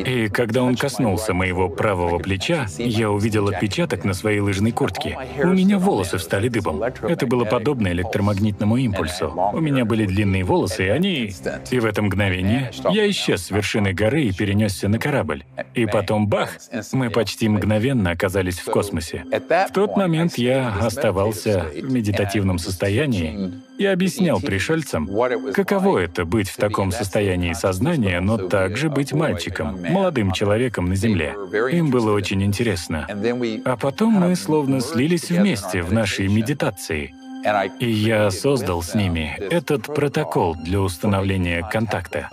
И когда он коснулся моего правого плеча, я увидел отпечаток на своей лыжной куртке. У меня волосы встали дыбом. Это было подобно электромагнитному импульсу. У меня были длинные волосы, и они... И в это мгновение я исчез с вершины горы и перенесся на корабль. И потом бах! Мы почти мгновенно оказались в космосе. В тот момент я оставался в медитативном состоянии и объяснял пришельцам, каково это быть в таком таком состоянии сознания, но также быть мальчиком, молодым человеком на Земле. Им было очень интересно. А потом мы словно слились вместе в нашей медитации. И я создал с ними этот протокол для установления контакта.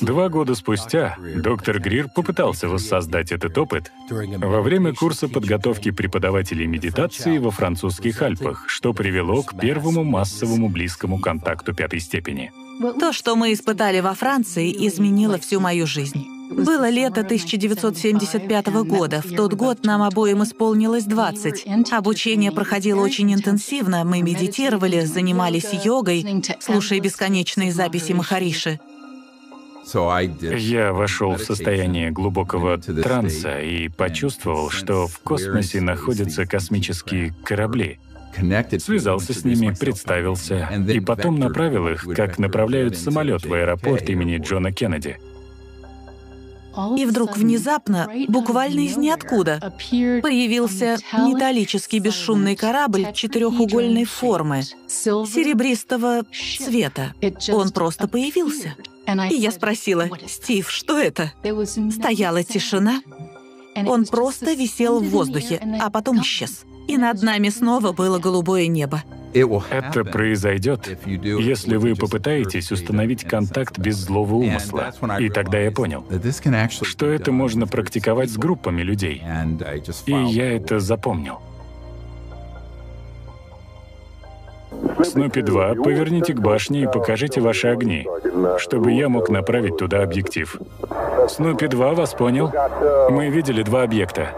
Два года спустя доктор Грир попытался воссоздать этот опыт во время курса подготовки преподавателей медитации во французских Альпах, что привело к первому массовому близкому контакту пятой степени. То, что мы испытали во Франции, изменило всю мою жизнь. Было лето 1975 года. В тот год нам обоим исполнилось 20. Обучение проходило очень интенсивно. Мы медитировали, занимались йогой, слушая бесконечные записи Махариши. Я вошел в состояние глубокого транса и почувствовал, что в космосе находятся космические корабли. Связался с ними, представился, и потом направил их, как направляют самолет в аэропорт имени Джона Кеннеди. И вдруг внезапно, буквально из ниоткуда, появился металлический бесшумный корабль четырехугольной формы, серебристого цвета. Он просто появился. И я спросила, «Стив, что это?» Стояла тишина. Он просто висел в воздухе, а потом исчез. И над нами снова было голубое небо. Это произойдет, если вы попытаетесь установить контакт без злого умысла. И тогда я понял, что это можно практиковать с группами людей. И я это запомнил. Снупи-2, поверните к башне и покажите ваши огни, чтобы я мог направить туда объектив. Снупи-2, вас понял? Мы видели два объекта.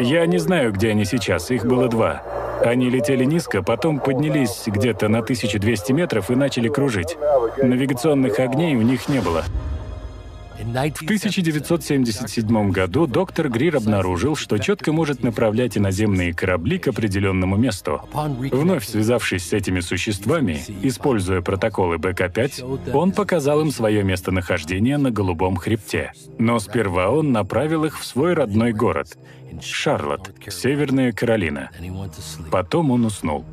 Я не знаю, где они сейчас, их было два. Они летели низко, потом поднялись где-то на 1200 метров и начали кружить. Навигационных огней у них не было. В 1977 году доктор Грир обнаружил, что четко может направлять иноземные корабли к определенному месту. Вновь связавшись с этими существами, используя протоколы БК-5, он показал им свое местонахождение на Голубом хребте. Но сперва он направил их в свой родной город — Шарлотт, Северная Каролина. Потом он уснул.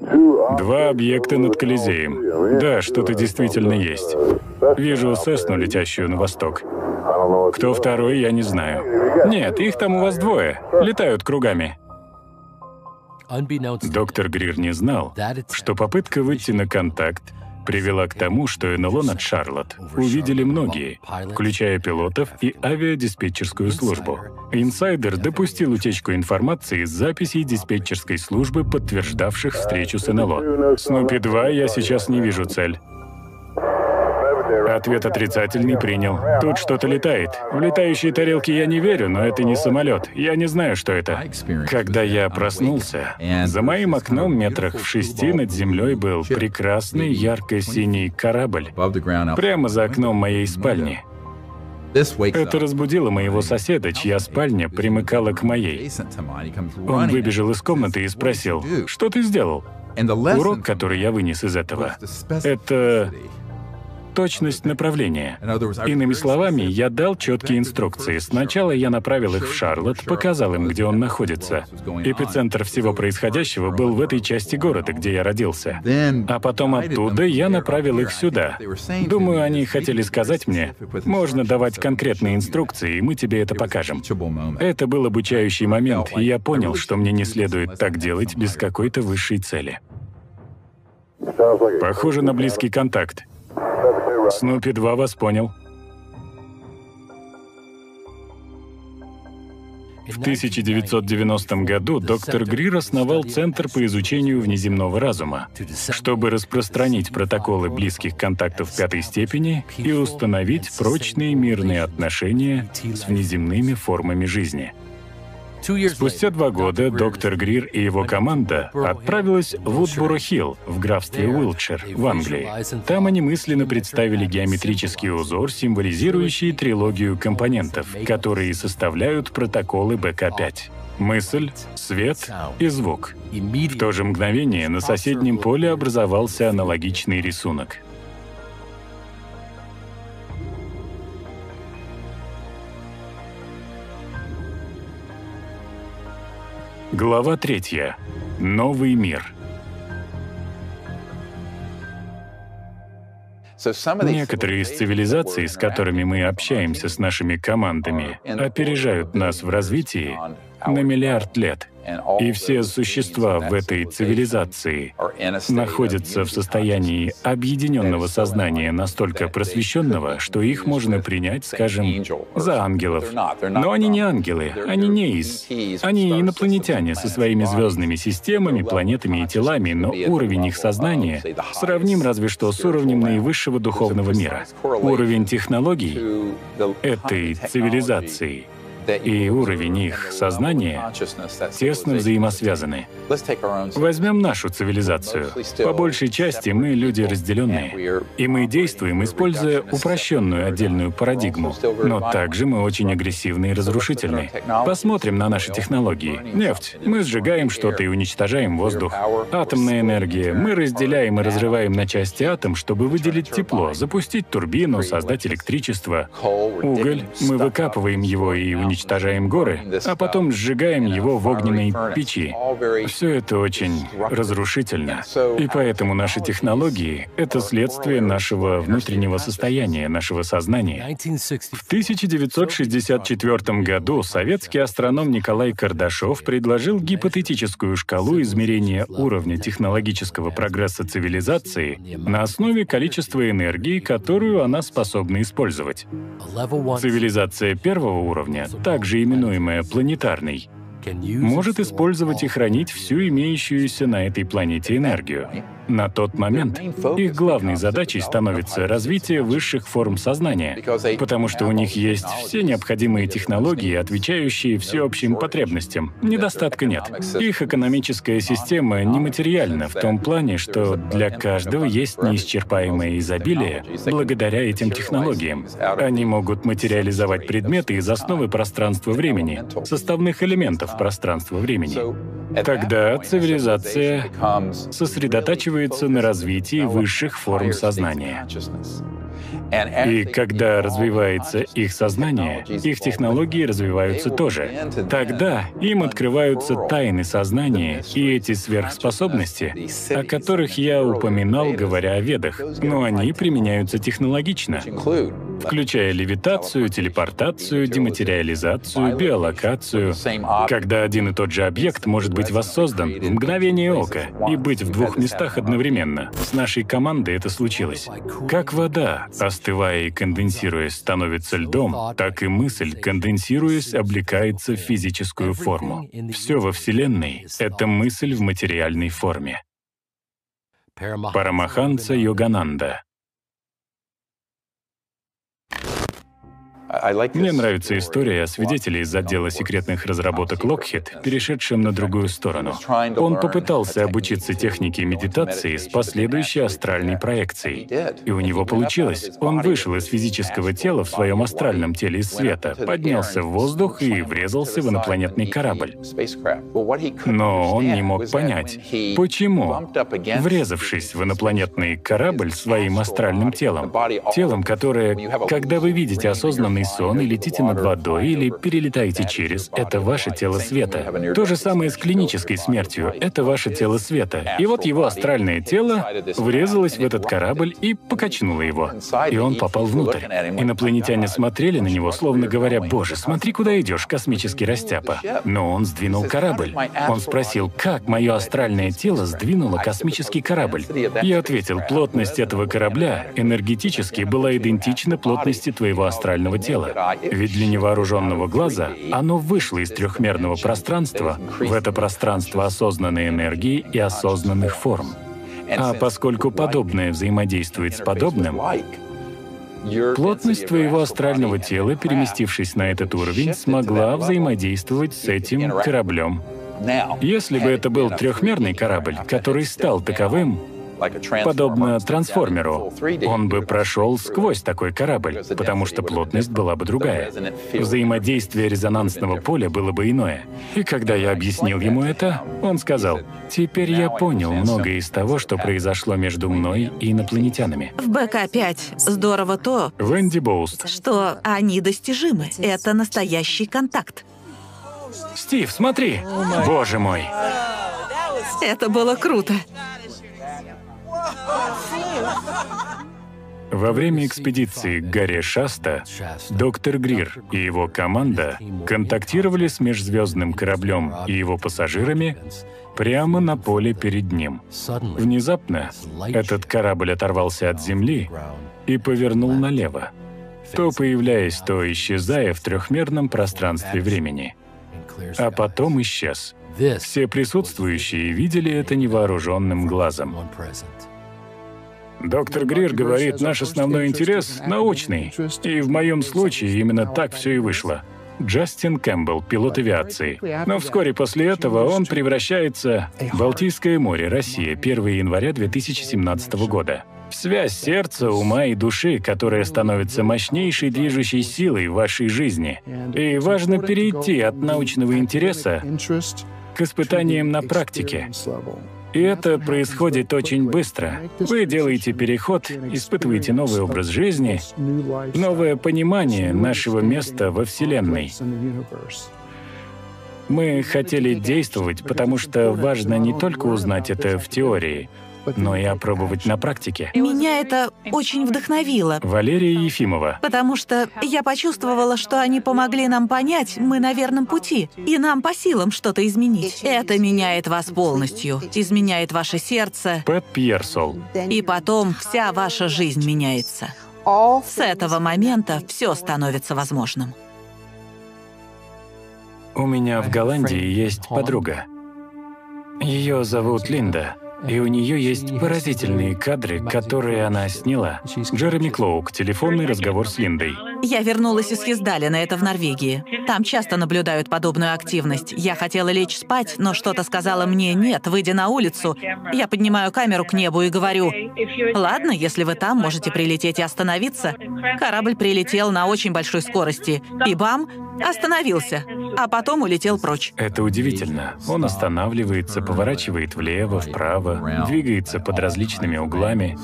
Два объекта над Колизеем. Да, что-то действительно есть. Вижу Сесну, летящую на восток. Кто второй, я не знаю. Нет, их там у вас двое. Летают кругами. Доктор Грир не знал, что попытка выйти на контакт привела к тому, что НЛО над Шарлотт увидели многие, включая пилотов и авиадиспетчерскую службу. Инсайдер допустил утечку информации из записей диспетчерской службы, подтверждавших встречу с НЛО. Снупи-2 я сейчас не вижу цель. Ответ отрицательный принял. Тут что-то летает. В летающие тарелки я не верю, но это не самолет. Я не знаю, что это. Когда я проснулся, за моим окном метрах в шести над землей был прекрасный ярко-синий корабль. Прямо за окном моей спальни. Это разбудило моего соседа, чья спальня примыкала к моей. Он выбежал из комнаты и спросил, «Что ты сделал?» Урок, который я вынес из этого, это точность направления. Иными словами, я дал четкие инструкции. Сначала я направил их в Шарлотт, показал им, где он находится. Эпицентр всего происходящего был в этой части города, где я родился. А потом оттуда я направил их сюда. Думаю, они хотели сказать мне, можно давать конкретные инструкции, и мы тебе это покажем. Это был обучающий момент, и я понял, что мне не следует так делать без какой-то высшей цели. Похоже на близкий контакт. Снупи-2 вас понял. В 1990 году доктор Грир основал Центр по изучению внеземного разума, чтобы распространить протоколы близких контактов пятой степени и установить прочные мирные отношения с внеземными формами жизни — Спустя два года доктор Грир и его команда отправилась в Вудборо-Хилл в графстве Уилтшир в Англии. Там они мысленно представили геометрический узор, символизирующий трилогию компонентов, которые составляют протоколы БК-5 мысль, свет и звук. В то же мгновение на соседнем поле образовался аналогичный рисунок. Глава третья. Новый мир. Некоторые из цивилизаций, с которыми мы общаемся с нашими командами, опережают нас в развитии на миллиард лет. И все существа в этой цивилизации находятся в состоянии объединенного сознания настолько просвещенного, что их можно принять, скажем, за ангелов. Но они не ангелы, они не из. Они инопланетяне со своими звездными системами, планетами и телами, но уровень их сознания сравним разве что с уровнем наивысшего духовного мира. Уровень технологий этой цивилизации — и уровень их сознания тесно взаимосвязаны. Возьмем нашу цивилизацию. По большей части мы люди разделенные, и мы действуем, используя упрощенную отдельную парадигму, но также мы очень агрессивны и разрушительны. Посмотрим на наши технологии. Нефть. Мы сжигаем что-то и уничтожаем воздух. Атомная энергия. Мы разделяем и разрываем на части атом, чтобы выделить тепло, запустить турбину, создать электричество. Уголь. Мы выкапываем его и уничтожаем уничтожаем горы, а потом сжигаем его в огненной печи. Все это очень разрушительно. И поэтому наши технологии — это следствие нашего внутреннего состояния, нашего сознания. В 1964 году советский астроном Николай Кардашов предложил гипотетическую шкалу измерения уровня технологического прогресса цивилизации на основе количества энергии, которую она способна использовать. Цивилизация первого уровня также именуемая планетарной, может использовать и хранить всю имеющуюся на этой планете энергию. На тот момент их главной задачей становится развитие высших форм сознания, потому что у них есть все необходимые технологии, отвечающие всеобщим потребностям. Недостатка нет. Их экономическая система нематериальна в том плане, что для каждого есть неисчерпаемое изобилие благодаря этим технологиям. Они могут материализовать предметы из основы пространства-времени, составных элементов пространства-времени. Тогда цивилизация сосредотачивается на развитии высших форм сознания. И когда развивается их сознание, их технологии развиваются тоже. Тогда им открываются тайны сознания и эти сверхспособности, о которых я упоминал, говоря о ведах, но они применяются технологично, включая левитацию, телепортацию, дематериализацию, биолокацию, когда один и тот же объект может быть воссоздан в мгновение ока и быть в двух местах одновременно. С нашей командой это случилось. Как вода, остывая и конденсируясь, становится льдом, так и мысль, конденсируясь, облекается в физическую форму. Все во Вселенной — это мысль в материальной форме. Парамаханса Йогананда Мне нравится история о свидетеле из отдела секретных разработок Lockheed, перешедшем на другую сторону. Он попытался обучиться технике медитации с последующей астральной проекцией. И у него получилось. Он вышел из физического тела в своем астральном теле из света, поднялся в воздух и врезался в инопланетный корабль. Но он не мог понять, почему, врезавшись в инопланетный корабль своим астральным телом, телом, которое, когда вы видите осознанный сон и летите над водой или перелетаете через, это ваше тело света. То же самое с клинической смертью, это ваше тело света. И вот его астральное тело врезалось в этот корабль и покачнуло его. И он попал внутрь. Инопланетяне смотрели на него, словно говоря, «Боже, смотри, куда идешь, космический растяпа». Но он сдвинул корабль. Он спросил, как мое астральное тело сдвинуло космический корабль. Я ответил, плотность этого корабля энергетически была идентична плотности твоего астрального тела. Ведь для невооруженного глаза оно вышло из трехмерного пространства в это пространство осознанной энергии и осознанных форм. А поскольку подобное взаимодействует с подобным, Плотность твоего астрального тела, переместившись на этот уровень, смогла взаимодействовать с этим кораблем. Если бы это был трехмерный корабль, который стал таковым, подобно трансформеру. Он бы прошел сквозь такой корабль, потому что плотность была бы другая. Взаимодействие резонансного поля было бы иное. И когда я объяснил ему это, он сказал, «Теперь я понял многое из того, что произошло между мной и инопланетянами». В БК-5 здорово то, Венди Боуст. что они достижимы. Это настоящий контакт. Стив, смотри! Боже мой! Это было круто. Во время экспедиции к горе Шаста доктор Грир и его команда контактировали с межзвездным кораблем и его пассажирами прямо на поле перед ним. Внезапно этот корабль оторвался от земли и повернул налево, то появляясь, то исчезая в трехмерном пространстве времени. А потом исчез. Все присутствующие видели это невооруженным глазом. Доктор Грир говорит, наш основной интерес — научный. И в моем случае именно так все и вышло. Джастин Кэмпбелл, пилот авиации. Но вскоре после этого он превращается в Балтийское море, Россия, 1 января 2017 года. В связь сердца, ума и души, которая становится мощнейшей движущей силой в вашей жизни. И важно перейти от научного интереса к испытаниям на практике. И это происходит очень быстро. Вы делаете переход, испытываете новый образ жизни, новое понимание нашего места во Вселенной. Мы хотели действовать, потому что важно не только узнать это в теории — но и опробовать на практике. Меня это очень вдохновило. Валерия Ефимова. Потому что я почувствовала, что они помогли нам понять, мы на верном пути, и нам по силам что-то изменить. Это меняет вас полностью, изменяет ваше сердце. Пэт Пьерсол. И потом вся ваша жизнь меняется. С этого момента все становится возможным. У меня в Голландии есть подруга. Ее зовут Линда. И у нее есть поразительные кадры, которые она сняла. Джереми Клоук, телефонный разговор с Линдой. Я вернулась из Хиздалина, это в Норвегии. Там часто наблюдают подобную активность. Я хотела лечь спать, но что-то сказала мне «нет», выйдя на улицу. Я поднимаю камеру к небу и говорю «Ладно, если вы там, можете прилететь и остановиться». Корабль прилетел на очень большой скорости. И бам! Остановился, а потом улетел прочь. Это удивительно. Он останавливается, поворачивает влево, вправо, двигается под различными углами.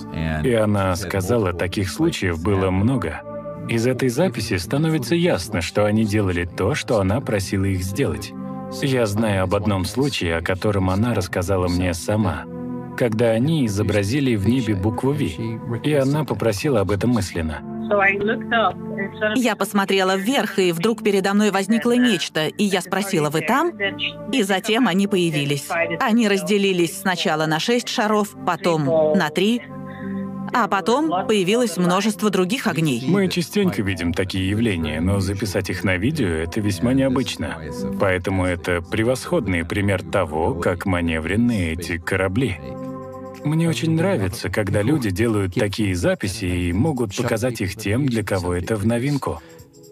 И она сказала, таких случаев было много. Из этой записи становится ясно, что они делали то, что она просила их сделать. Я знаю об одном случае, о котором она рассказала мне сама, когда они изобразили в небе букву «Ви», и она попросила об этом мысленно. Я посмотрела вверх, и вдруг передо мной возникло нечто, и я спросила, вы там? И затем они появились. Они разделились сначала на шесть шаров, потом на три, а потом появилось множество других огней. Мы частенько видим такие явления, но записать их на видео — это весьма необычно. Поэтому это превосходный пример того, как маневренные эти корабли. Мне очень нравится, когда люди делают такие записи и могут показать их тем, для кого это в новинку.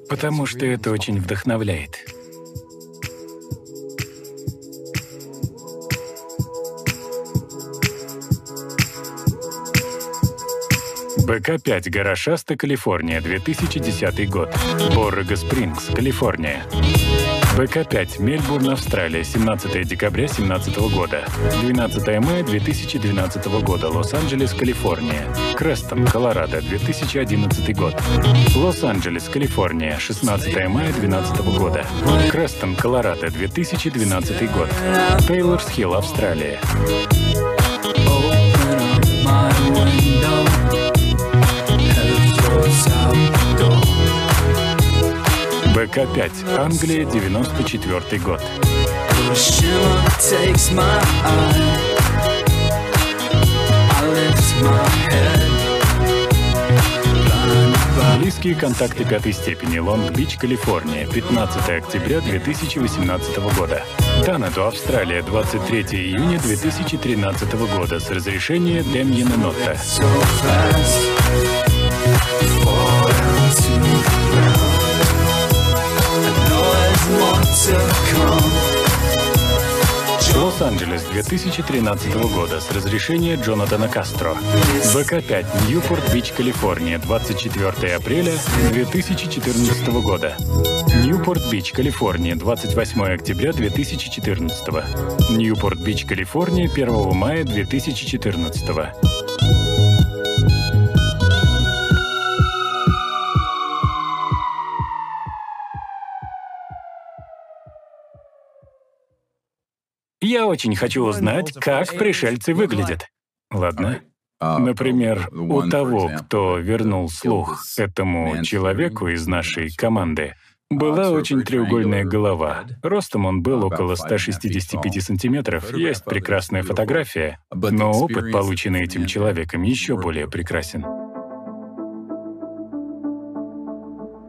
Потому что это очень вдохновляет. БК-5, гора Шаста, Калифорния, 2010 год. Боррего Спрингс, Калифорния. БК-5, Мельбурн, Австралия, 17 декабря 2017 года. 12 мая 2012 года, Лос-Анджелес, Калифорния. Крестон, Колорадо, 2011 год. Лос-Анджелес, Калифорния, 16 мая 2012 года. Крестон, Колорадо, 2012 год. Тейлорс-Хилл, Австралия. БК-5, Англия, 94 год. Близкие контакты пятой степени, Лонг-Бич, Калифорния, 15 октября 2018 года. Танаду, Австралия, 23 июня 2013 года с разрешения Демьена Нотта. Лос-Анджелес 2013 года с разрешения Джонатана Кастро. БК-5, Ньюпорт-Бич, Калифорния, 24 апреля 2014 года. Ньюпорт-Бич, Калифорния, 28 октября 2014. Ньюпорт-Бич, Калифорния, 1 мая 2014. Я очень хочу узнать, как пришельцы выглядят. Ладно. Например, у того, кто вернул слух этому человеку из нашей команды, была очень треугольная голова. Ростом он был около 165 сантиметров. Есть прекрасная фотография, но опыт, полученный этим человеком, еще более прекрасен.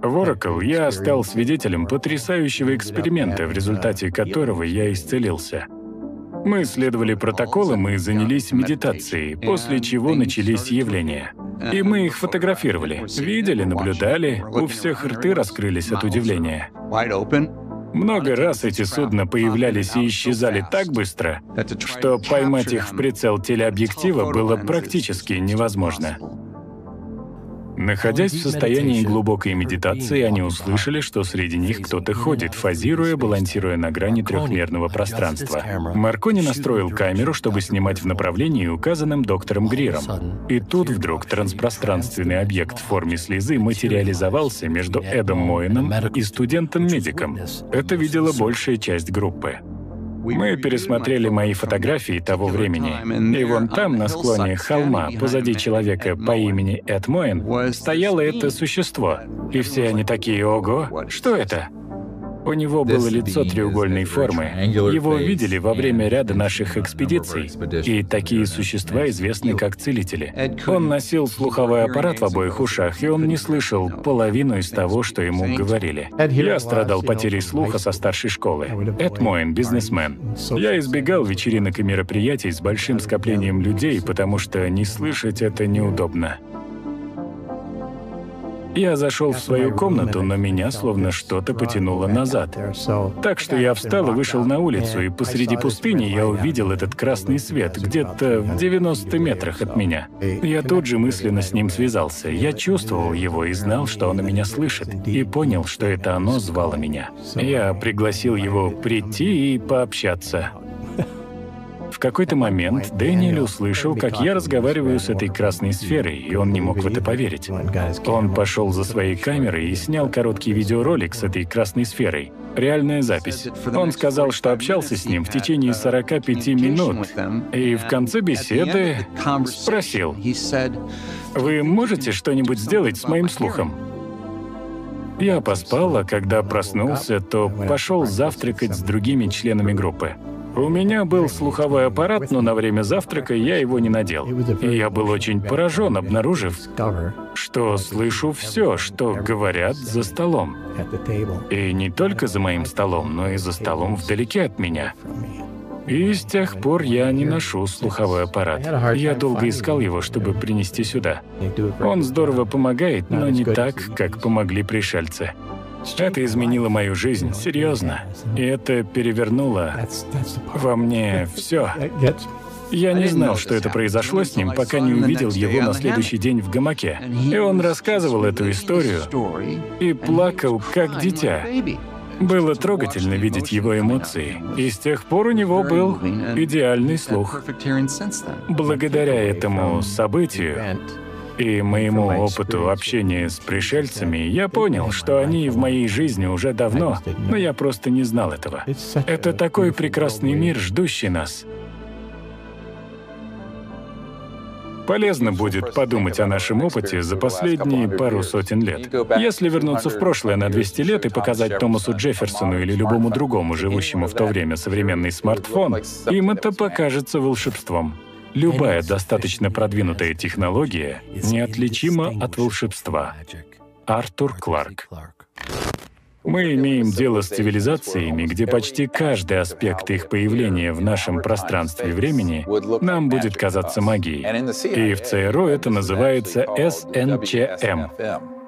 В Oracle я стал свидетелем потрясающего эксперимента, в результате которого я исцелился — мы следовали протоколам и занялись медитацией, после чего начались явления. И мы их фотографировали. Видели, наблюдали, у всех рты раскрылись от удивления. Много раз эти судна появлялись и исчезали так быстро, что поймать их в прицел телеобъектива было практически невозможно. Находясь в состоянии глубокой медитации, они услышали, что среди них кто-то ходит, фазируя, балансируя на грани трехмерного пространства. Маркони настроил камеру, чтобы снимать в направлении, указанном доктором Гриром. И тут вдруг транспространственный объект в форме слезы материализовался между Эдом Моином и студентом-медиком. Это видела большая часть группы. Мы пересмотрели мои фотографии того времени, и вон там, на склоне холма, позади человека по имени Эд Моэн, стояло это существо. И все они такие «Ого, что это?» У него было лицо треугольной формы. Его видели во время ряда наших экспедиций, и такие существа известны как целители. Он носил слуховой аппарат в обоих ушах, и он не слышал половину из того, что ему говорили. Я страдал потерей слуха со старшей школы. Эд Моин, бизнесмен. Я избегал вечеринок и мероприятий с большим скоплением людей, потому что не слышать это неудобно. Я зашел в свою комнату, но меня словно что-то потянуло назад. Так что я встал и вышел на улицу, и посреди пустыни я увидел этот красный свет где-то в 90 метрах от меня. Я тут же мысленно с ним связался. Я чувствовал его и знал, что он меня слышит, и понял, что это оно звало меня. Я пригласил его прийти и пообщаться какой-то момент Дэниэль услышал, как я разговариваю с этой красной сферой, и он не мог в это поверить. Он пошел за своей камерой и снял короткий видеоролик с этой красной сферой. Реальная запись. Он сказал, что общался с ним в течение 45 минут, и в конце беседы спросил, «Вы можете что-нибудь сделать с моим слухом?» Я поспал, а когда проснулся, то пошел завтракать с другими членами группы. У меня был слуховой аппарат, но на время завтрака я его не надел. И я был очень поражен, обнаружив, что слышу все, что говорят за столом. И не только за моим столом, но и за столом вдалеке от меня. И с тех пор я не ношу слуховой аппарат. Я долго искал его, чтобы принести сюда. Он здорово помогает, но не так, как помогли пришельцы. Это изменило мою жизнь, серьезно. И это перевернуло во мне все. Я не знал, что это произошло с ним, пока не увидел его на следующий день в гамаке. И он рассказывал эту историю и плакал, как дитя. Было трогательно видеть его эмоции, и с тех пор у него был идеальный слух. Благодаря этому событию и моему опыту общения с пришельцами, я понял, что они в моей жизни уже давно, но я просто не знал этого. Это такой прекрасный мир, ждущий нас. Полезно будет подумать о нашем опыте за последние пару сотен лет. Если вернуться в прошлое на 200 лет и показать Томасу Джефферсону или любому другому, живущему в то время, современный смартфон, им это покажется волшебством. Любая достаточно продвинутая технология неотличима от волшебства. Артур Кларк. Мы имеем дело с цивилизациями, где почти каждый аспект их появления в нашем пространстве времени нам будет казаться магией. И в ЦРУ это называется СНЧМ,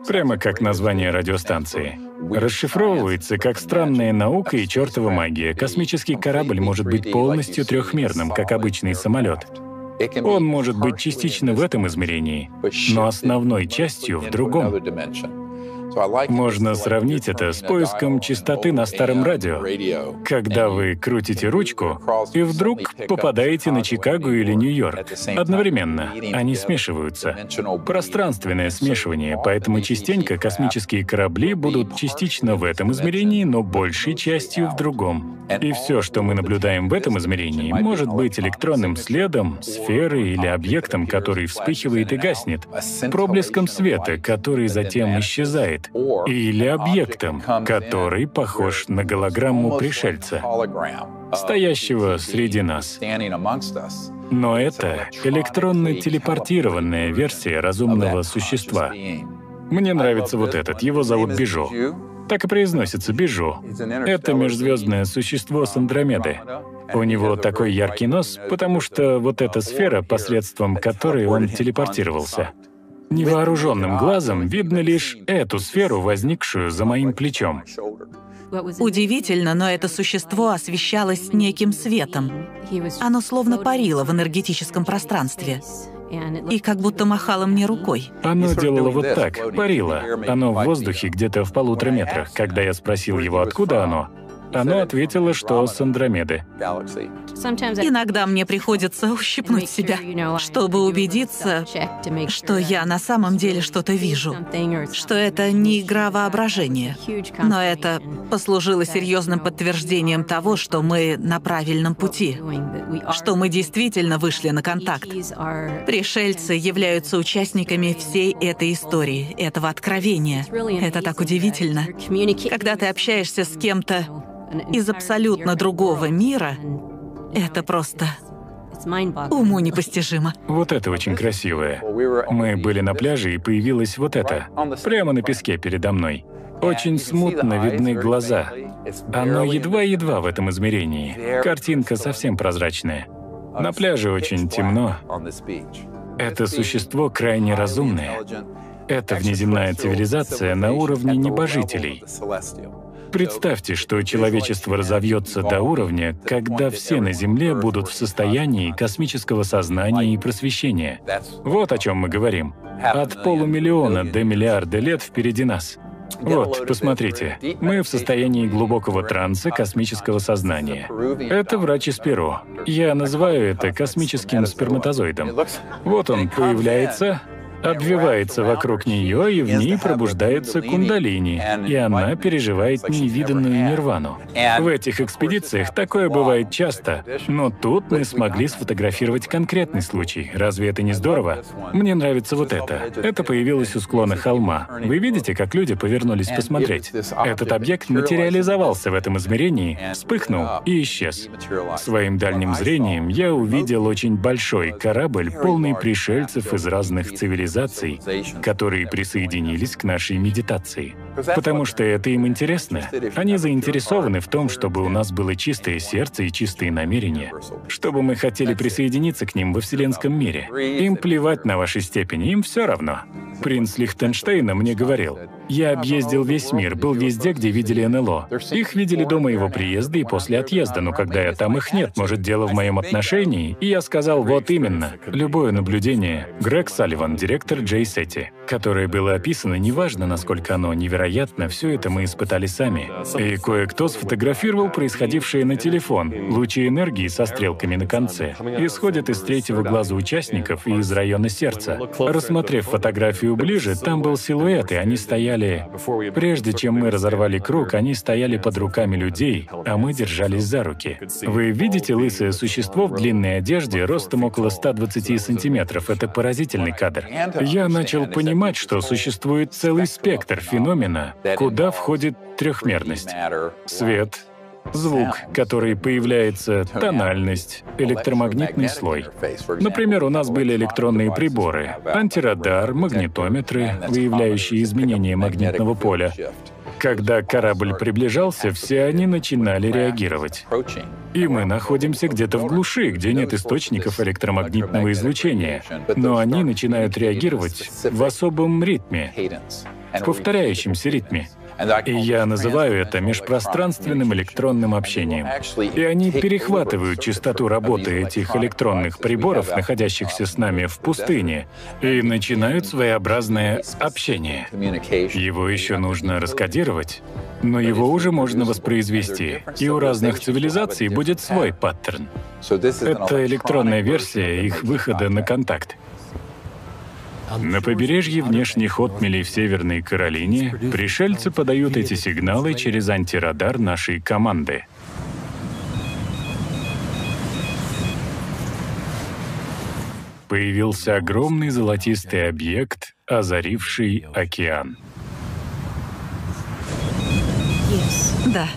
прямо как название радиостанции. Расшифровывается как странная наука и чертова магия. Космический корабль может быть полностью трехмерным, как обычный самолет. Он может быть частично в этом измерении, но основной частью в другом. Можно сравнить это с поиском частоты на старом радио, когда вы крутите ручку и вдруг попадаете на Чикаго или Нью-Йорк. Одновременно. Они смешиваются. Пространственное смешивание, поэтому частенько космические корабли будут частично в этом измерении, но большей частью в другом. И все, что мы наблюдаем в этом измерении, может быть электронным следом, сферой или объектом, который вспыхивает и гаснет, проблеском света, который затем исчезает, или объектом, который похож на голограмму пришельца, стоящего среди нас. Но это электронно-телепортированная версия разумного существа. Мне нравится вот этот, его зовут Бижу. Так и произносится Бижу. Это межзвездное существо с Андромеды. У него такой яркий нос, потому что вот эта сфера, посредством которой он телепортировался — Невооруженным глазом видно лишь эту сферу, возникшую за моим плечом. Удивительно, но это существо освещалось неким светом. Оно словно парило в энергетическом пространстве. И как будто махало мне рукой. Оно делало вот так, парило. Оно в воздухе где-то в полутора метрах. Когда я спросил его, откуда оно, оно ответило, что с Андромеды. Иногда мне приходится ущипнуть себя, чтобы убедиться, что я на самом деле что-то вижу, что это не игра воображения. Но это послужило серьезным подтверждением того, что мы на правильном пути, что мы действительно вышли на контакт. Пришельцы являются участниками всей этой истории, этого откровения. Это так удивительно. Когда ты общаешься с кем-то, из абсолютно другого мира, это просто уму непостижимо. Вот это очень красивое. Мы были на пляже, и появилось вот это, прямо на песке передо мной. Очень смутно видны глаза. Оно едва-едва в этом измерении. Картинка совсем прозрачная. На пляже очень темно. Это существо крайне разумное. Это внеземная цивилизация на уровне небожителей. Представьте, что человечество разовьется до уровня, когда все на Земле будут в состоянии космического сознания и просвещения. Вот о чем мы говорим. От полумиллиона до миллиарда лет впереди нас. Вот, посмотрите, мы в состоянии глубокого транса космического сознания. Это врач из Перу. Я называю это космическим сперматозоидом. Вот он появляется, обвивается вокруг нее, и в ней пробуждается кундалини, и она переживает невиданную нирвану. В этих экспедициях такое бывает часто, но тут мы смогли сфотографировать конкретный случай. Разве это не здорово? Мне нравится вот это. Это появилось у склона холма. Вы видите, как люди повернулись посмотреть? Этот объект материализовался в этом измерении, вспыхнул и исчез. Своим дальним зрением я увидел очень большой корабль, полный пришельцев из разных цивилизаций цивилизаций, которые присоединились к нашей медитации. Потому что это им интересно. Они заинтересованы в том, чтобы у нас было чистое сердце и чистые намерения, чтобы мы хотели присоединиться к ним во вселенском мире. Им плевать на ваши степени, им все равно. Принц Лихтенштейна мне говорил, Я объездил весь мир, был везде, где видели НЛО. Их видели до моего приезда и после отъезда, но когда я там, их нет. Может, дело в моем отношении? И я сказал, вот именно. Любое наблюдение. Грег Салливан, директор Джей Сетти, которое было описано, неважно, насколько оно невероятно, все это мы испытали сами. И кое-кто сфотографировал происходившее на телефон. Лучи энергии со стрелками на конце исходят из третьего глаза участников и из района сердца. Рассмотрев фотографию ближе, там был силуэт, и они стояли... Прежде чем мы разорвали круг, они стояли под руками людей, а мы держались за руки. Вы видите лысое существо в длинной одежде, ростом около 120 сантиметров? Это поразительный кадр. Я начал понимать, что существует целый спектр феномена, куда входит трехмерность. Свет, звук, который появляется, тональность, электромагнитный слой. Например, у нас были электронные приборы, антирадар, магнитометры, выявляющие изменения магнитного поля. Когда корабль приближался, все они начинали реагировать. И мы находимся где-то в глуши, где нет источников электромагнитного излучения, но они начинают реагировать в особом ритме, в повторяющемся ритме. И я называю это межпространственным электронным общением. И они перехватывают частоту работы этих электронных приборов, находящихся с нами в пустыне, и начинают своеобразное общение. Его еще нужно раскодировать, но его уже можно воспроизвести, и у разных цивилизаций будет свой паттерн. Это электронная версия их выхода на контакт. На побережье внешних отмелей в Северной Каролине пришельцы подают эти сигналы через антирадар нашей команды. Появился огромный золотистый объект, озаривший океан. Да.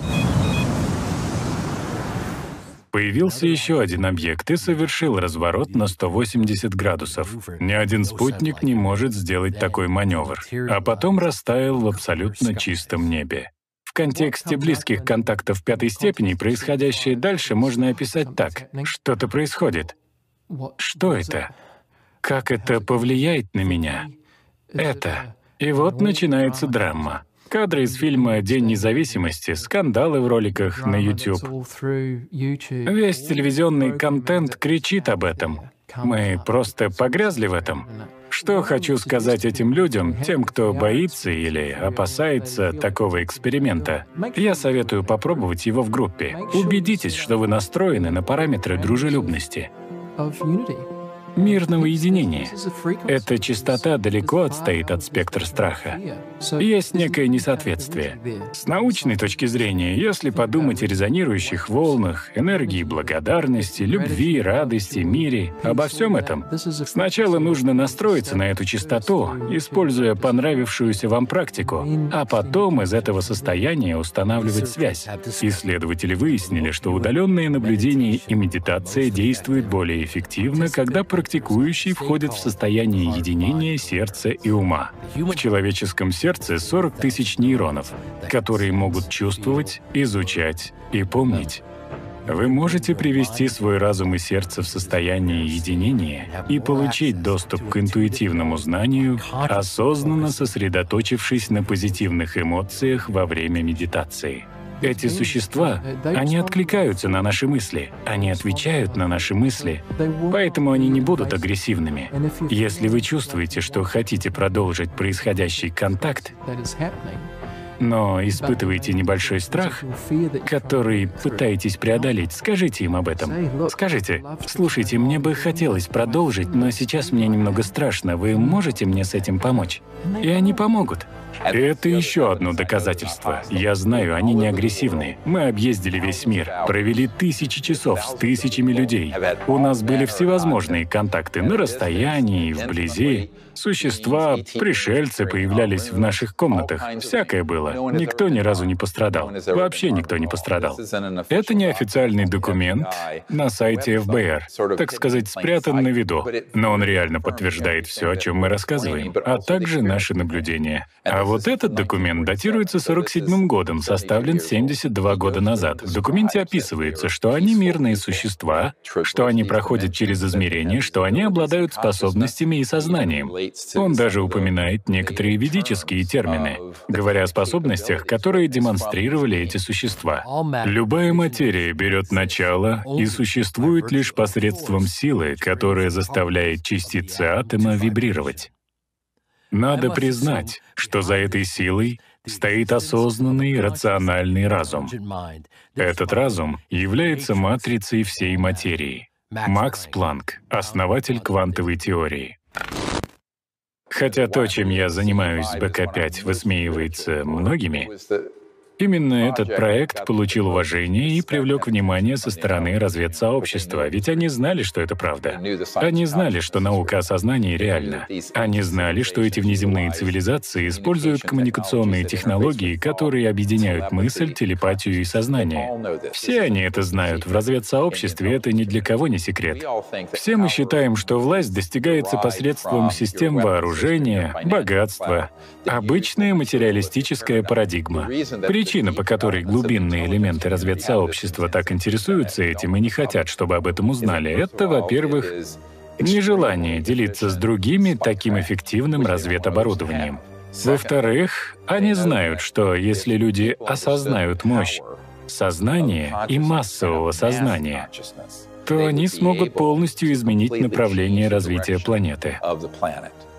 Появился еще один объект и совершил разворот на 180 градусов. Ни один спутник не может сделать такой маневр, а потом растаял в абсолютно чистом небе. В контексте близких контактов пятой степени происходящее дальше можно описать так. Что-то происходит. Что это? Как это повлияет на меня? Это. И вот начинается драма. Кадры из фильма «День независимости», скандалы в роликах на YouTube. Весь телевизионный контент кричит об этом. Мы просто погрязли в этом. Что хочу сказать этим людям, тем, кто боится или опасается такого эксперимента? Я советую попробовать его в группе. Убедитесь, что вы настроены на параметры дружелюбности мирного единения. Эта частота далеко отстоит от спектра страха. Есть некое несоответствие. С научной точки зрения, если подумать о резонирующих волнах, энергии благодарности, любви, радости, мире, обо всем этом, сначала нужно настроиться на эту частоту, используя понравившуюся вам практику, а потом из этого состояния устанавливать связь. Исследователи выяснили, что удаленные наблюдения и медитация действуют более эффективно, когда практикуют практикующий входит в состояние единения сердца и ума. В человеческом сердце 40 тысяч нейронов, которые могут чувствовать, изучать и помнить. Вы можете привести свой разум и сердце в состояние единения и получить доступ к интуитивному знанию, осознанно сосредоточившись на позитивных эмоциях во время медитации. Эти существа, они откликаются на наши мысли, они отвечают на наши мысли, поэтому они не будут агрессивными. Если вы чувствуете, что хотите продолжить происходящий контакт, но испытываете небольшой страх, который пытаетесь преодолеть, скажите им об этом. Скажите, слушайте, мне бы хотелось продолжить, но сейчас мне немного страшно, вы можете мне с этим помочь? И они помогут. Это еще одно доказательство. Я знаю, они не агрессивны. Мы объездили весь мир, провели тысячи часов с тысячами людей. У нас были всевозможные контакты на расстоянии вблизи. Существа, пришельцы появлялись в наших комнатах. Всякое было. Никто ни разу не пострадал. Вообще никто не пострадал. Это неофициальный документ на сайте ФБР, так сказать, спрятан на виду. Но он реально подтверждает все, о чем мы рассказываем, а также наши наблюдения. А вот этот документ датируется 47 годом, составлен 72 года назад. В документе описывается, что они мирные существа, что они проходят через измерения, что они обладают способностями и сознанием. Он даже упоминает некоторые ведические термины, говоря о способностях, которые демонстрировали эти существа. Любая материя берет начало и существует лишь посредством силы, которая заставляет частицы атома вибрировать. Надо признать, что за этой силой стоит осознанный рациональный разум. Этот разум является матрицей всей материи. Макс Планк, основатель квантовой теории. Хотя то, чем я занимаюсь с БК-5, высмеивается многими, Именно этот проект получил уважение и привлек внимание со стороны разведсообщества, ведь они знали, что это правда. Они знали, что наука о сознании реальна. Они знали, что эти внеземные цивилизации используют коммуникационные технологии, которые объединяют мысль, телепатию и сознание. Все они это знают. В разведсообществе это ни для кого не секрет. Все мы считаем, что власть достигается посредством систем вооружения, богатства, обычная материалистическая парадигма. Причина, по которой глубинные элементы разведсообщества так интересуются этим и не хотят, чтобы об этом узнали, это, во-первых, нежелание делиться с другими таким эффективным разведоборудованием. Во-вторых, они знают, что если люди осознают мощь сознания и массового сознания, то они смогут полностью изменить направление развития планеты.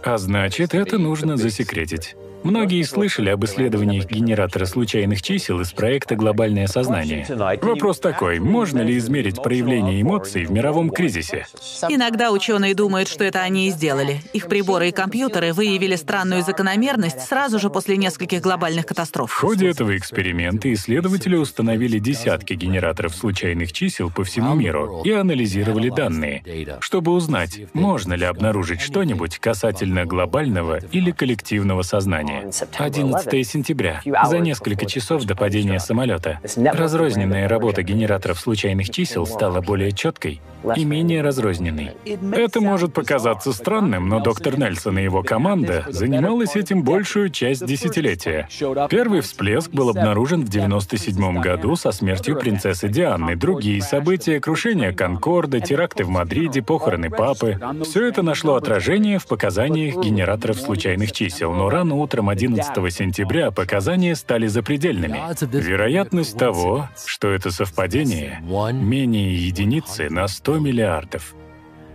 А значит, это нужно засекретить. Многие слышали об исследованиях генератора случайных чисел из проекта «Глобальное сознание». Вопрос такой, можно ли измерить проявление эмоций в мировом кризисе? Иногда ученые думают, что это они и сделали. Их приборы и компьютеры выявили странную закономерность сразу же после нескольких глобальных катастроф. В ходе этого эксперимента исследователи установили десятки генераторов случайных чисел по всему миру и анализировали данные, чтобы узнать, можно ли обнаружить что-нибудь касательно глобального или коллективного сознания падения. 11 сентября, за несколько часов до падения самолета. Разрозненная работа генераторов случайных чисел стала более четкой и менее разрозненной. Это может показаться странным, но доктор Нельсон и его команда занималась этим большую часть десятилетия. Первый всплеск был обнаружен в 97 году со смертью принцессы Дианы. Другие события — крушение Конкорда, теракты в Мадриде, похороны папы — все это нашло отражение в показаниях генераторов случайных чисел, но рано утром утром 11 сентября показания стали запредельными. Вероятность того, что это совпадение, менее единицы на 100 миллиардов.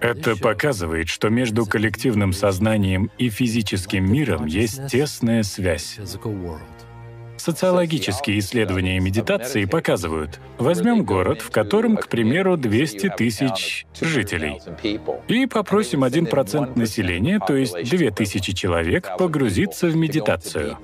Это показывает, что между коллективным сознанием и физическим миром есть тесная связь. Социологические исследования медитации показывают, возьмем город, в котором, к примеру, 200 тысяч жителей, и попросим 1% населения, то есть 2000 человек, погрузиться в медитацию.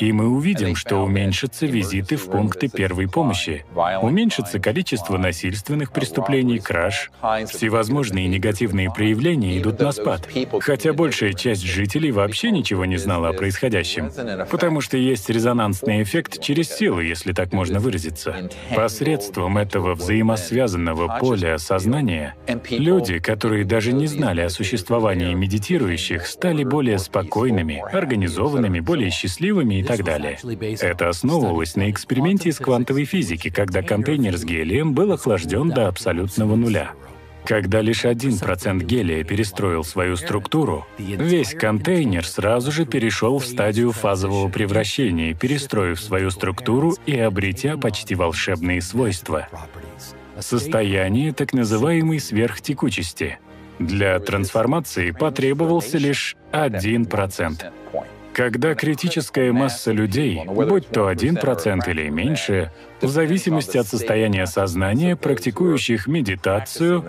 И мы увидим, что уменьшатся визиты в пункты первой помощи, уменьшится количество насильственных преступлений, краж, всевозможные негативные проявления идут на спад, хотя большая часть жителей вообще ничего не знала о происходящем, потому что есть резонанс резонансный эффект через силу, если так можно выразиться. Посредством этого взаимосвязанного поля сознания люди, которые даже не знали о существовании медитирующих, стали более спокойными, организованными, более счастливыми и так далее. Это основывалось на эксперименте из квантовой физики, когда контейнер с гелием был охлажден до абсолютного нуля. Когда лишь 1% гелия перестроил свою структуру, весь контейнер сразу же перешел в стадию фазового превращения, перестроив свою структуру и обретя почти волшебные свойства. Состояние так называемой сверхтекучести. Для трансформации потребовался лишь 1%. Когда критическая масса людей, будь то 1% или меньше, в зависимости от состояния сознания, практикующих медитацию,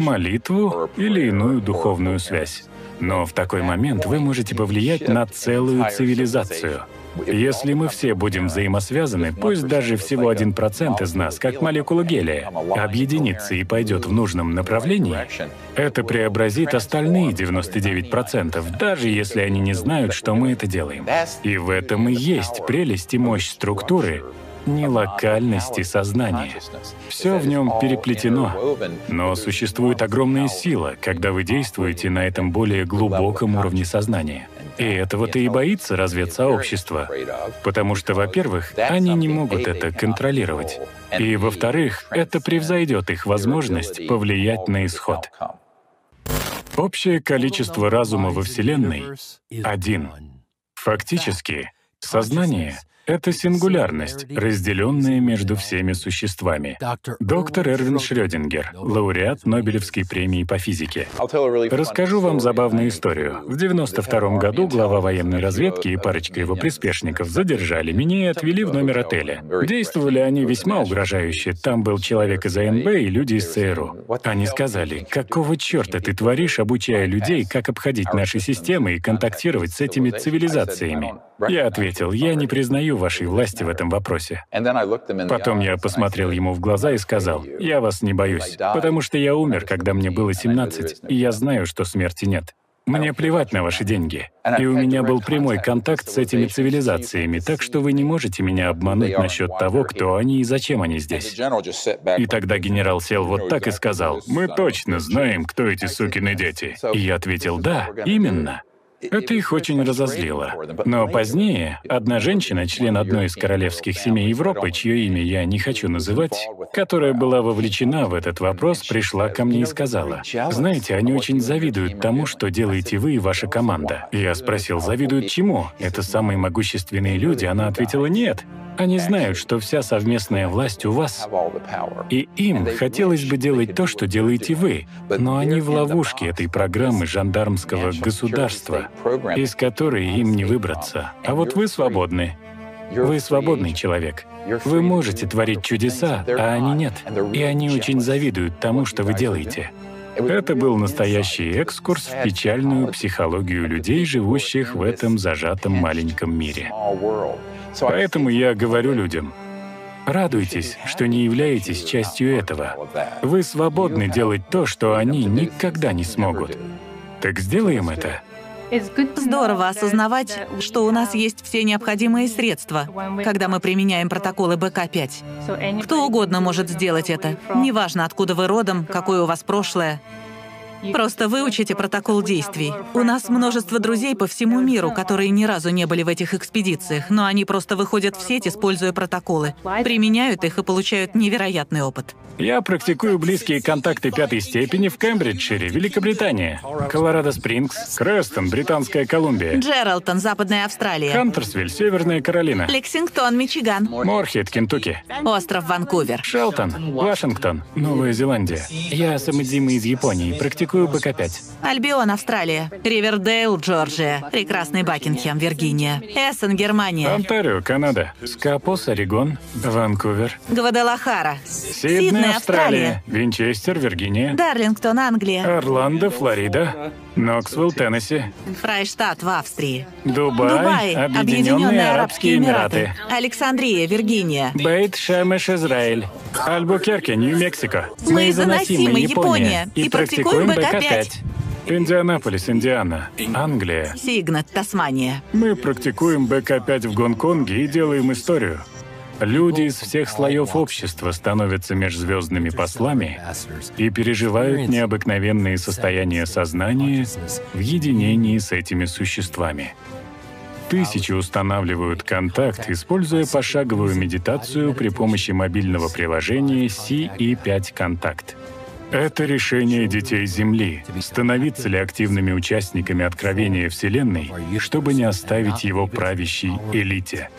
молитву или иную духовную связь. Но в такой момент вы можете повлиять на целую цивилизацию — если мы все будем взаимосвязаны, пусть даже всего один процент из нас, как молекула гелия, объединится и пойдет в нужном направлении, это преобразит остальные 99%, даже если они не знают, что мы это делаем. И в этом и есть прелесть и мощь структуры, не локальности сознания. Все в нем переплетено, но существует огромная сила, когда вы действуете на этом более глубоком уровне сознания. И этого-то и боится разведсообщество. Потому что, во-первых, они не могут это контролировать. И, во-вторых, это превзойдет их возможность повлиять на исход. Общее количество разума во Вселенной — один. Фактически, сознание — это сингулярность, разделенная между всеми существами. Доктор Эрвин Шрёдингер, лауреат Нобелевской премии по физике. Расскажу вам забавную историю. В 92 году глава военной разведки и парочка его приспешников задержали меня и отвели в номер отеля. Действовали они весьма угрожающе. Там был человек из АНБ и люди из ЦРУ. Они сказали, какого черта ты творишь, обучая людей, как обходить наши системы и контактировать с этими цивилизациями? Я ответил, я не признаю вашей власти в этом вопросе. Потом я посмотрел ему в глаза и сказал, я вас не боюсь, потому что я умер, когда мне было 17, и я знаю, что смерти нет. Мне плевать на ваши деньги. И у меня был прямой контакт с этими цивилизациями, так что вы не можете меня обмануть насчет того, кто они и зачем они здесь. И тогда генерал сел вот так и сказал, «Мы точно знаем, кто эти сукины дети». И я ответил, «Да, именно». Это их очень разозлило. Но позднее одна женщина, член одной из королевских семей Европы, чье имя я не хочу называть, которая была вовлечена в этот вопрос, пришла ко мне и сказала, «Знаете, они очень завидуют тому, что делаете вы и ваша команда». Я спросил, завидуют чему? Это самые могущественные люди? Она ответила, «Нет, они знают, что вся совместная власть у вас, и им хотелось бы делать то, что делаете вы, но они в ловушке этой программы жандармского государства, из которой им не выбраться. А вот вы свободны. Вы свободный человек. Вы можете творить чудеса, а они нет. И они очень завидуют тому, что вы делаете. Это был настоящий экскурс в печальную психологию людей, живущих в этом зажатом маленьком мире. Поэтому я говорю людям, радуйтесь, что не являетесь частью этого. Вы свободны делать то, что они никогда не смогут. Так сделаем это. Здорово осознавать, что у нас есть все необходимые средства, когда мы применяем протоколы БК-5. Кто угодно может сделать это. Неважно, откуда вы родом, какое у вас прошлое. Просто выучите протокол действий. У нас множество друзей по всему миру, которые ни разу не были в этих экспедициях, но они просто выходят в сеть, используя протоколы, применяют их и получают невероятный опыт. Я практикую близкие контакты пятой степени в Кембриджшире, Великобритания, Колорадо-Спрингс, Крестон, Британская Колумбия, Джералтон, Западная Австралия, Хантерсвиль, Северная Каролина, Лексингтон, Мичиган, Морхед, Кентукки, остров Ванкувер, Шелтон, Вашингтон, Новая Зеландия. Я Самадзима из Японии, практикую БК-5. Альбион, Австралия, Ривердейл, Джорджия, прекрасный Бакингем, Виргиния, Эссен, Германия, Онтарио, Канада, Скапос, Орегон, Ванкувер, Гвадалахара, Сидней, Австралия, Винчестер, Виргиния, Дарлингтон, Англия, Орландо, Флорида, Ноксвилл, Теннесси, Фрайштадт в Австрии, Дубай, Дубай, Объединенные Арабские Эмираты, Александрия, Виргиния, Бейт Шемеш, Израиль, Альбукерке, Нью-Мексико. Мы из Анасимы, Япония, и практикуем БК-5. Индианаполис, Индиана, Англия. Сигнат, Тасмания. Мы практикуем БК-5 в Гонконге и делаем историю. Люди из всех слоев общества становятся межзвездными послами и переживают необыкновенные состояния сознания в единении с этими существами. Тысячи устанавливают контакт, используя пошаговую медитацию при помощи мобильного приложения CE5 Контакт. Это решение детей Земли — становиться ли активными участниками откровения Вселенной, чтобы не оставить его правящей элите.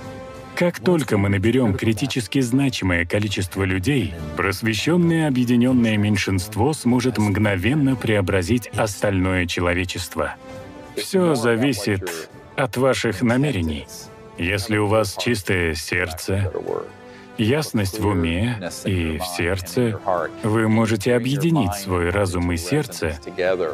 Как только мы наберем критически значимое количество людей, просвещенное объединенное меньшинство сможет мгновенно преобразить остальное человечество. Все зависит от ваших намерений. Если у вас чистое сердце, ясность в уме и в сердце, вы можете объединить свой разум и сердце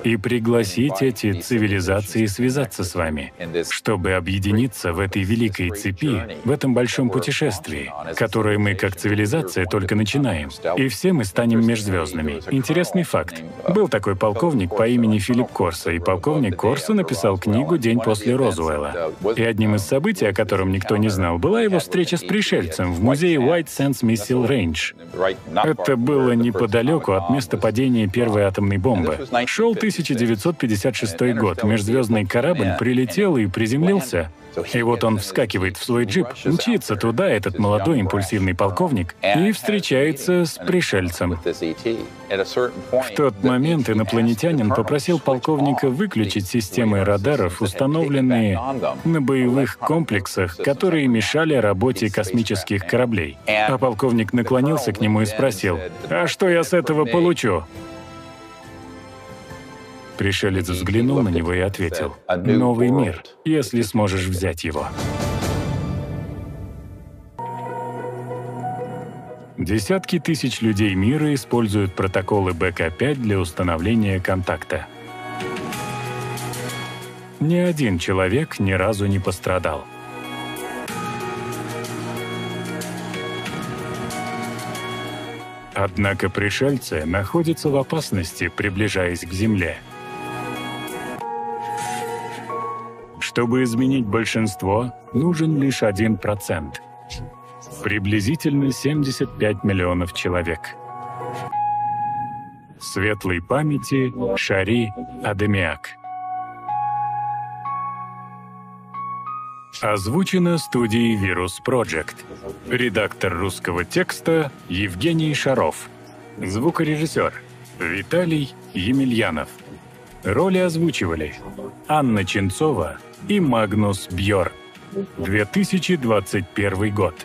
и пригласить эти цивилизации связаться с вами, чтобы объединиться в этой великой цепи, в этом большом путешествии, которое мы как цивилизация только начинаем. И все мы станем межзвездными. Интересный факт. Был такой полковник по имени Филипп Корса, и полковник Корса написал книгу «День после Розуэлла». И одним из событий, о котором никто не знал, была его встреча с пришельцем в музее White Sands Missile Range. Это было неподалеку от места падения первой атомной бомбы. Шел 1956 год. Межзвездный корабль прилетел и приземлился и вот он вскакивает в свой джип, мчится туда, этот молодой импульсивный полковник, и встречается с пришельцем. В тот момент инопланетянин попросил полковника выключить системы радаров, установленные на боевых комплексах, которые мешали работе космических кораблей. А полковник наклонился к нему и спросил, «А что я с этого получу?» Пришелец взглянул на него и ответил, «Новый мир, если сможешь взять его». Десятки тысяч людей мира используют протоколы БК-5 для установления контакта. Ни один человек ни разу не пострадал. Однако пришельцы находятся в опасности, приближаясь к Земле. Чтобы изменить большинство, нужен лишь один процент. Приблизительно 75 миллионов человек. Светлой памяти Шари Адемиак. Озвучено студией Virus Project. Редактор русского текста Евгений Шаров. Звукорежиссер Виталий Емельянов. Роли озвучивали Анна Ченцова и Магнус Бьор. 2021 год.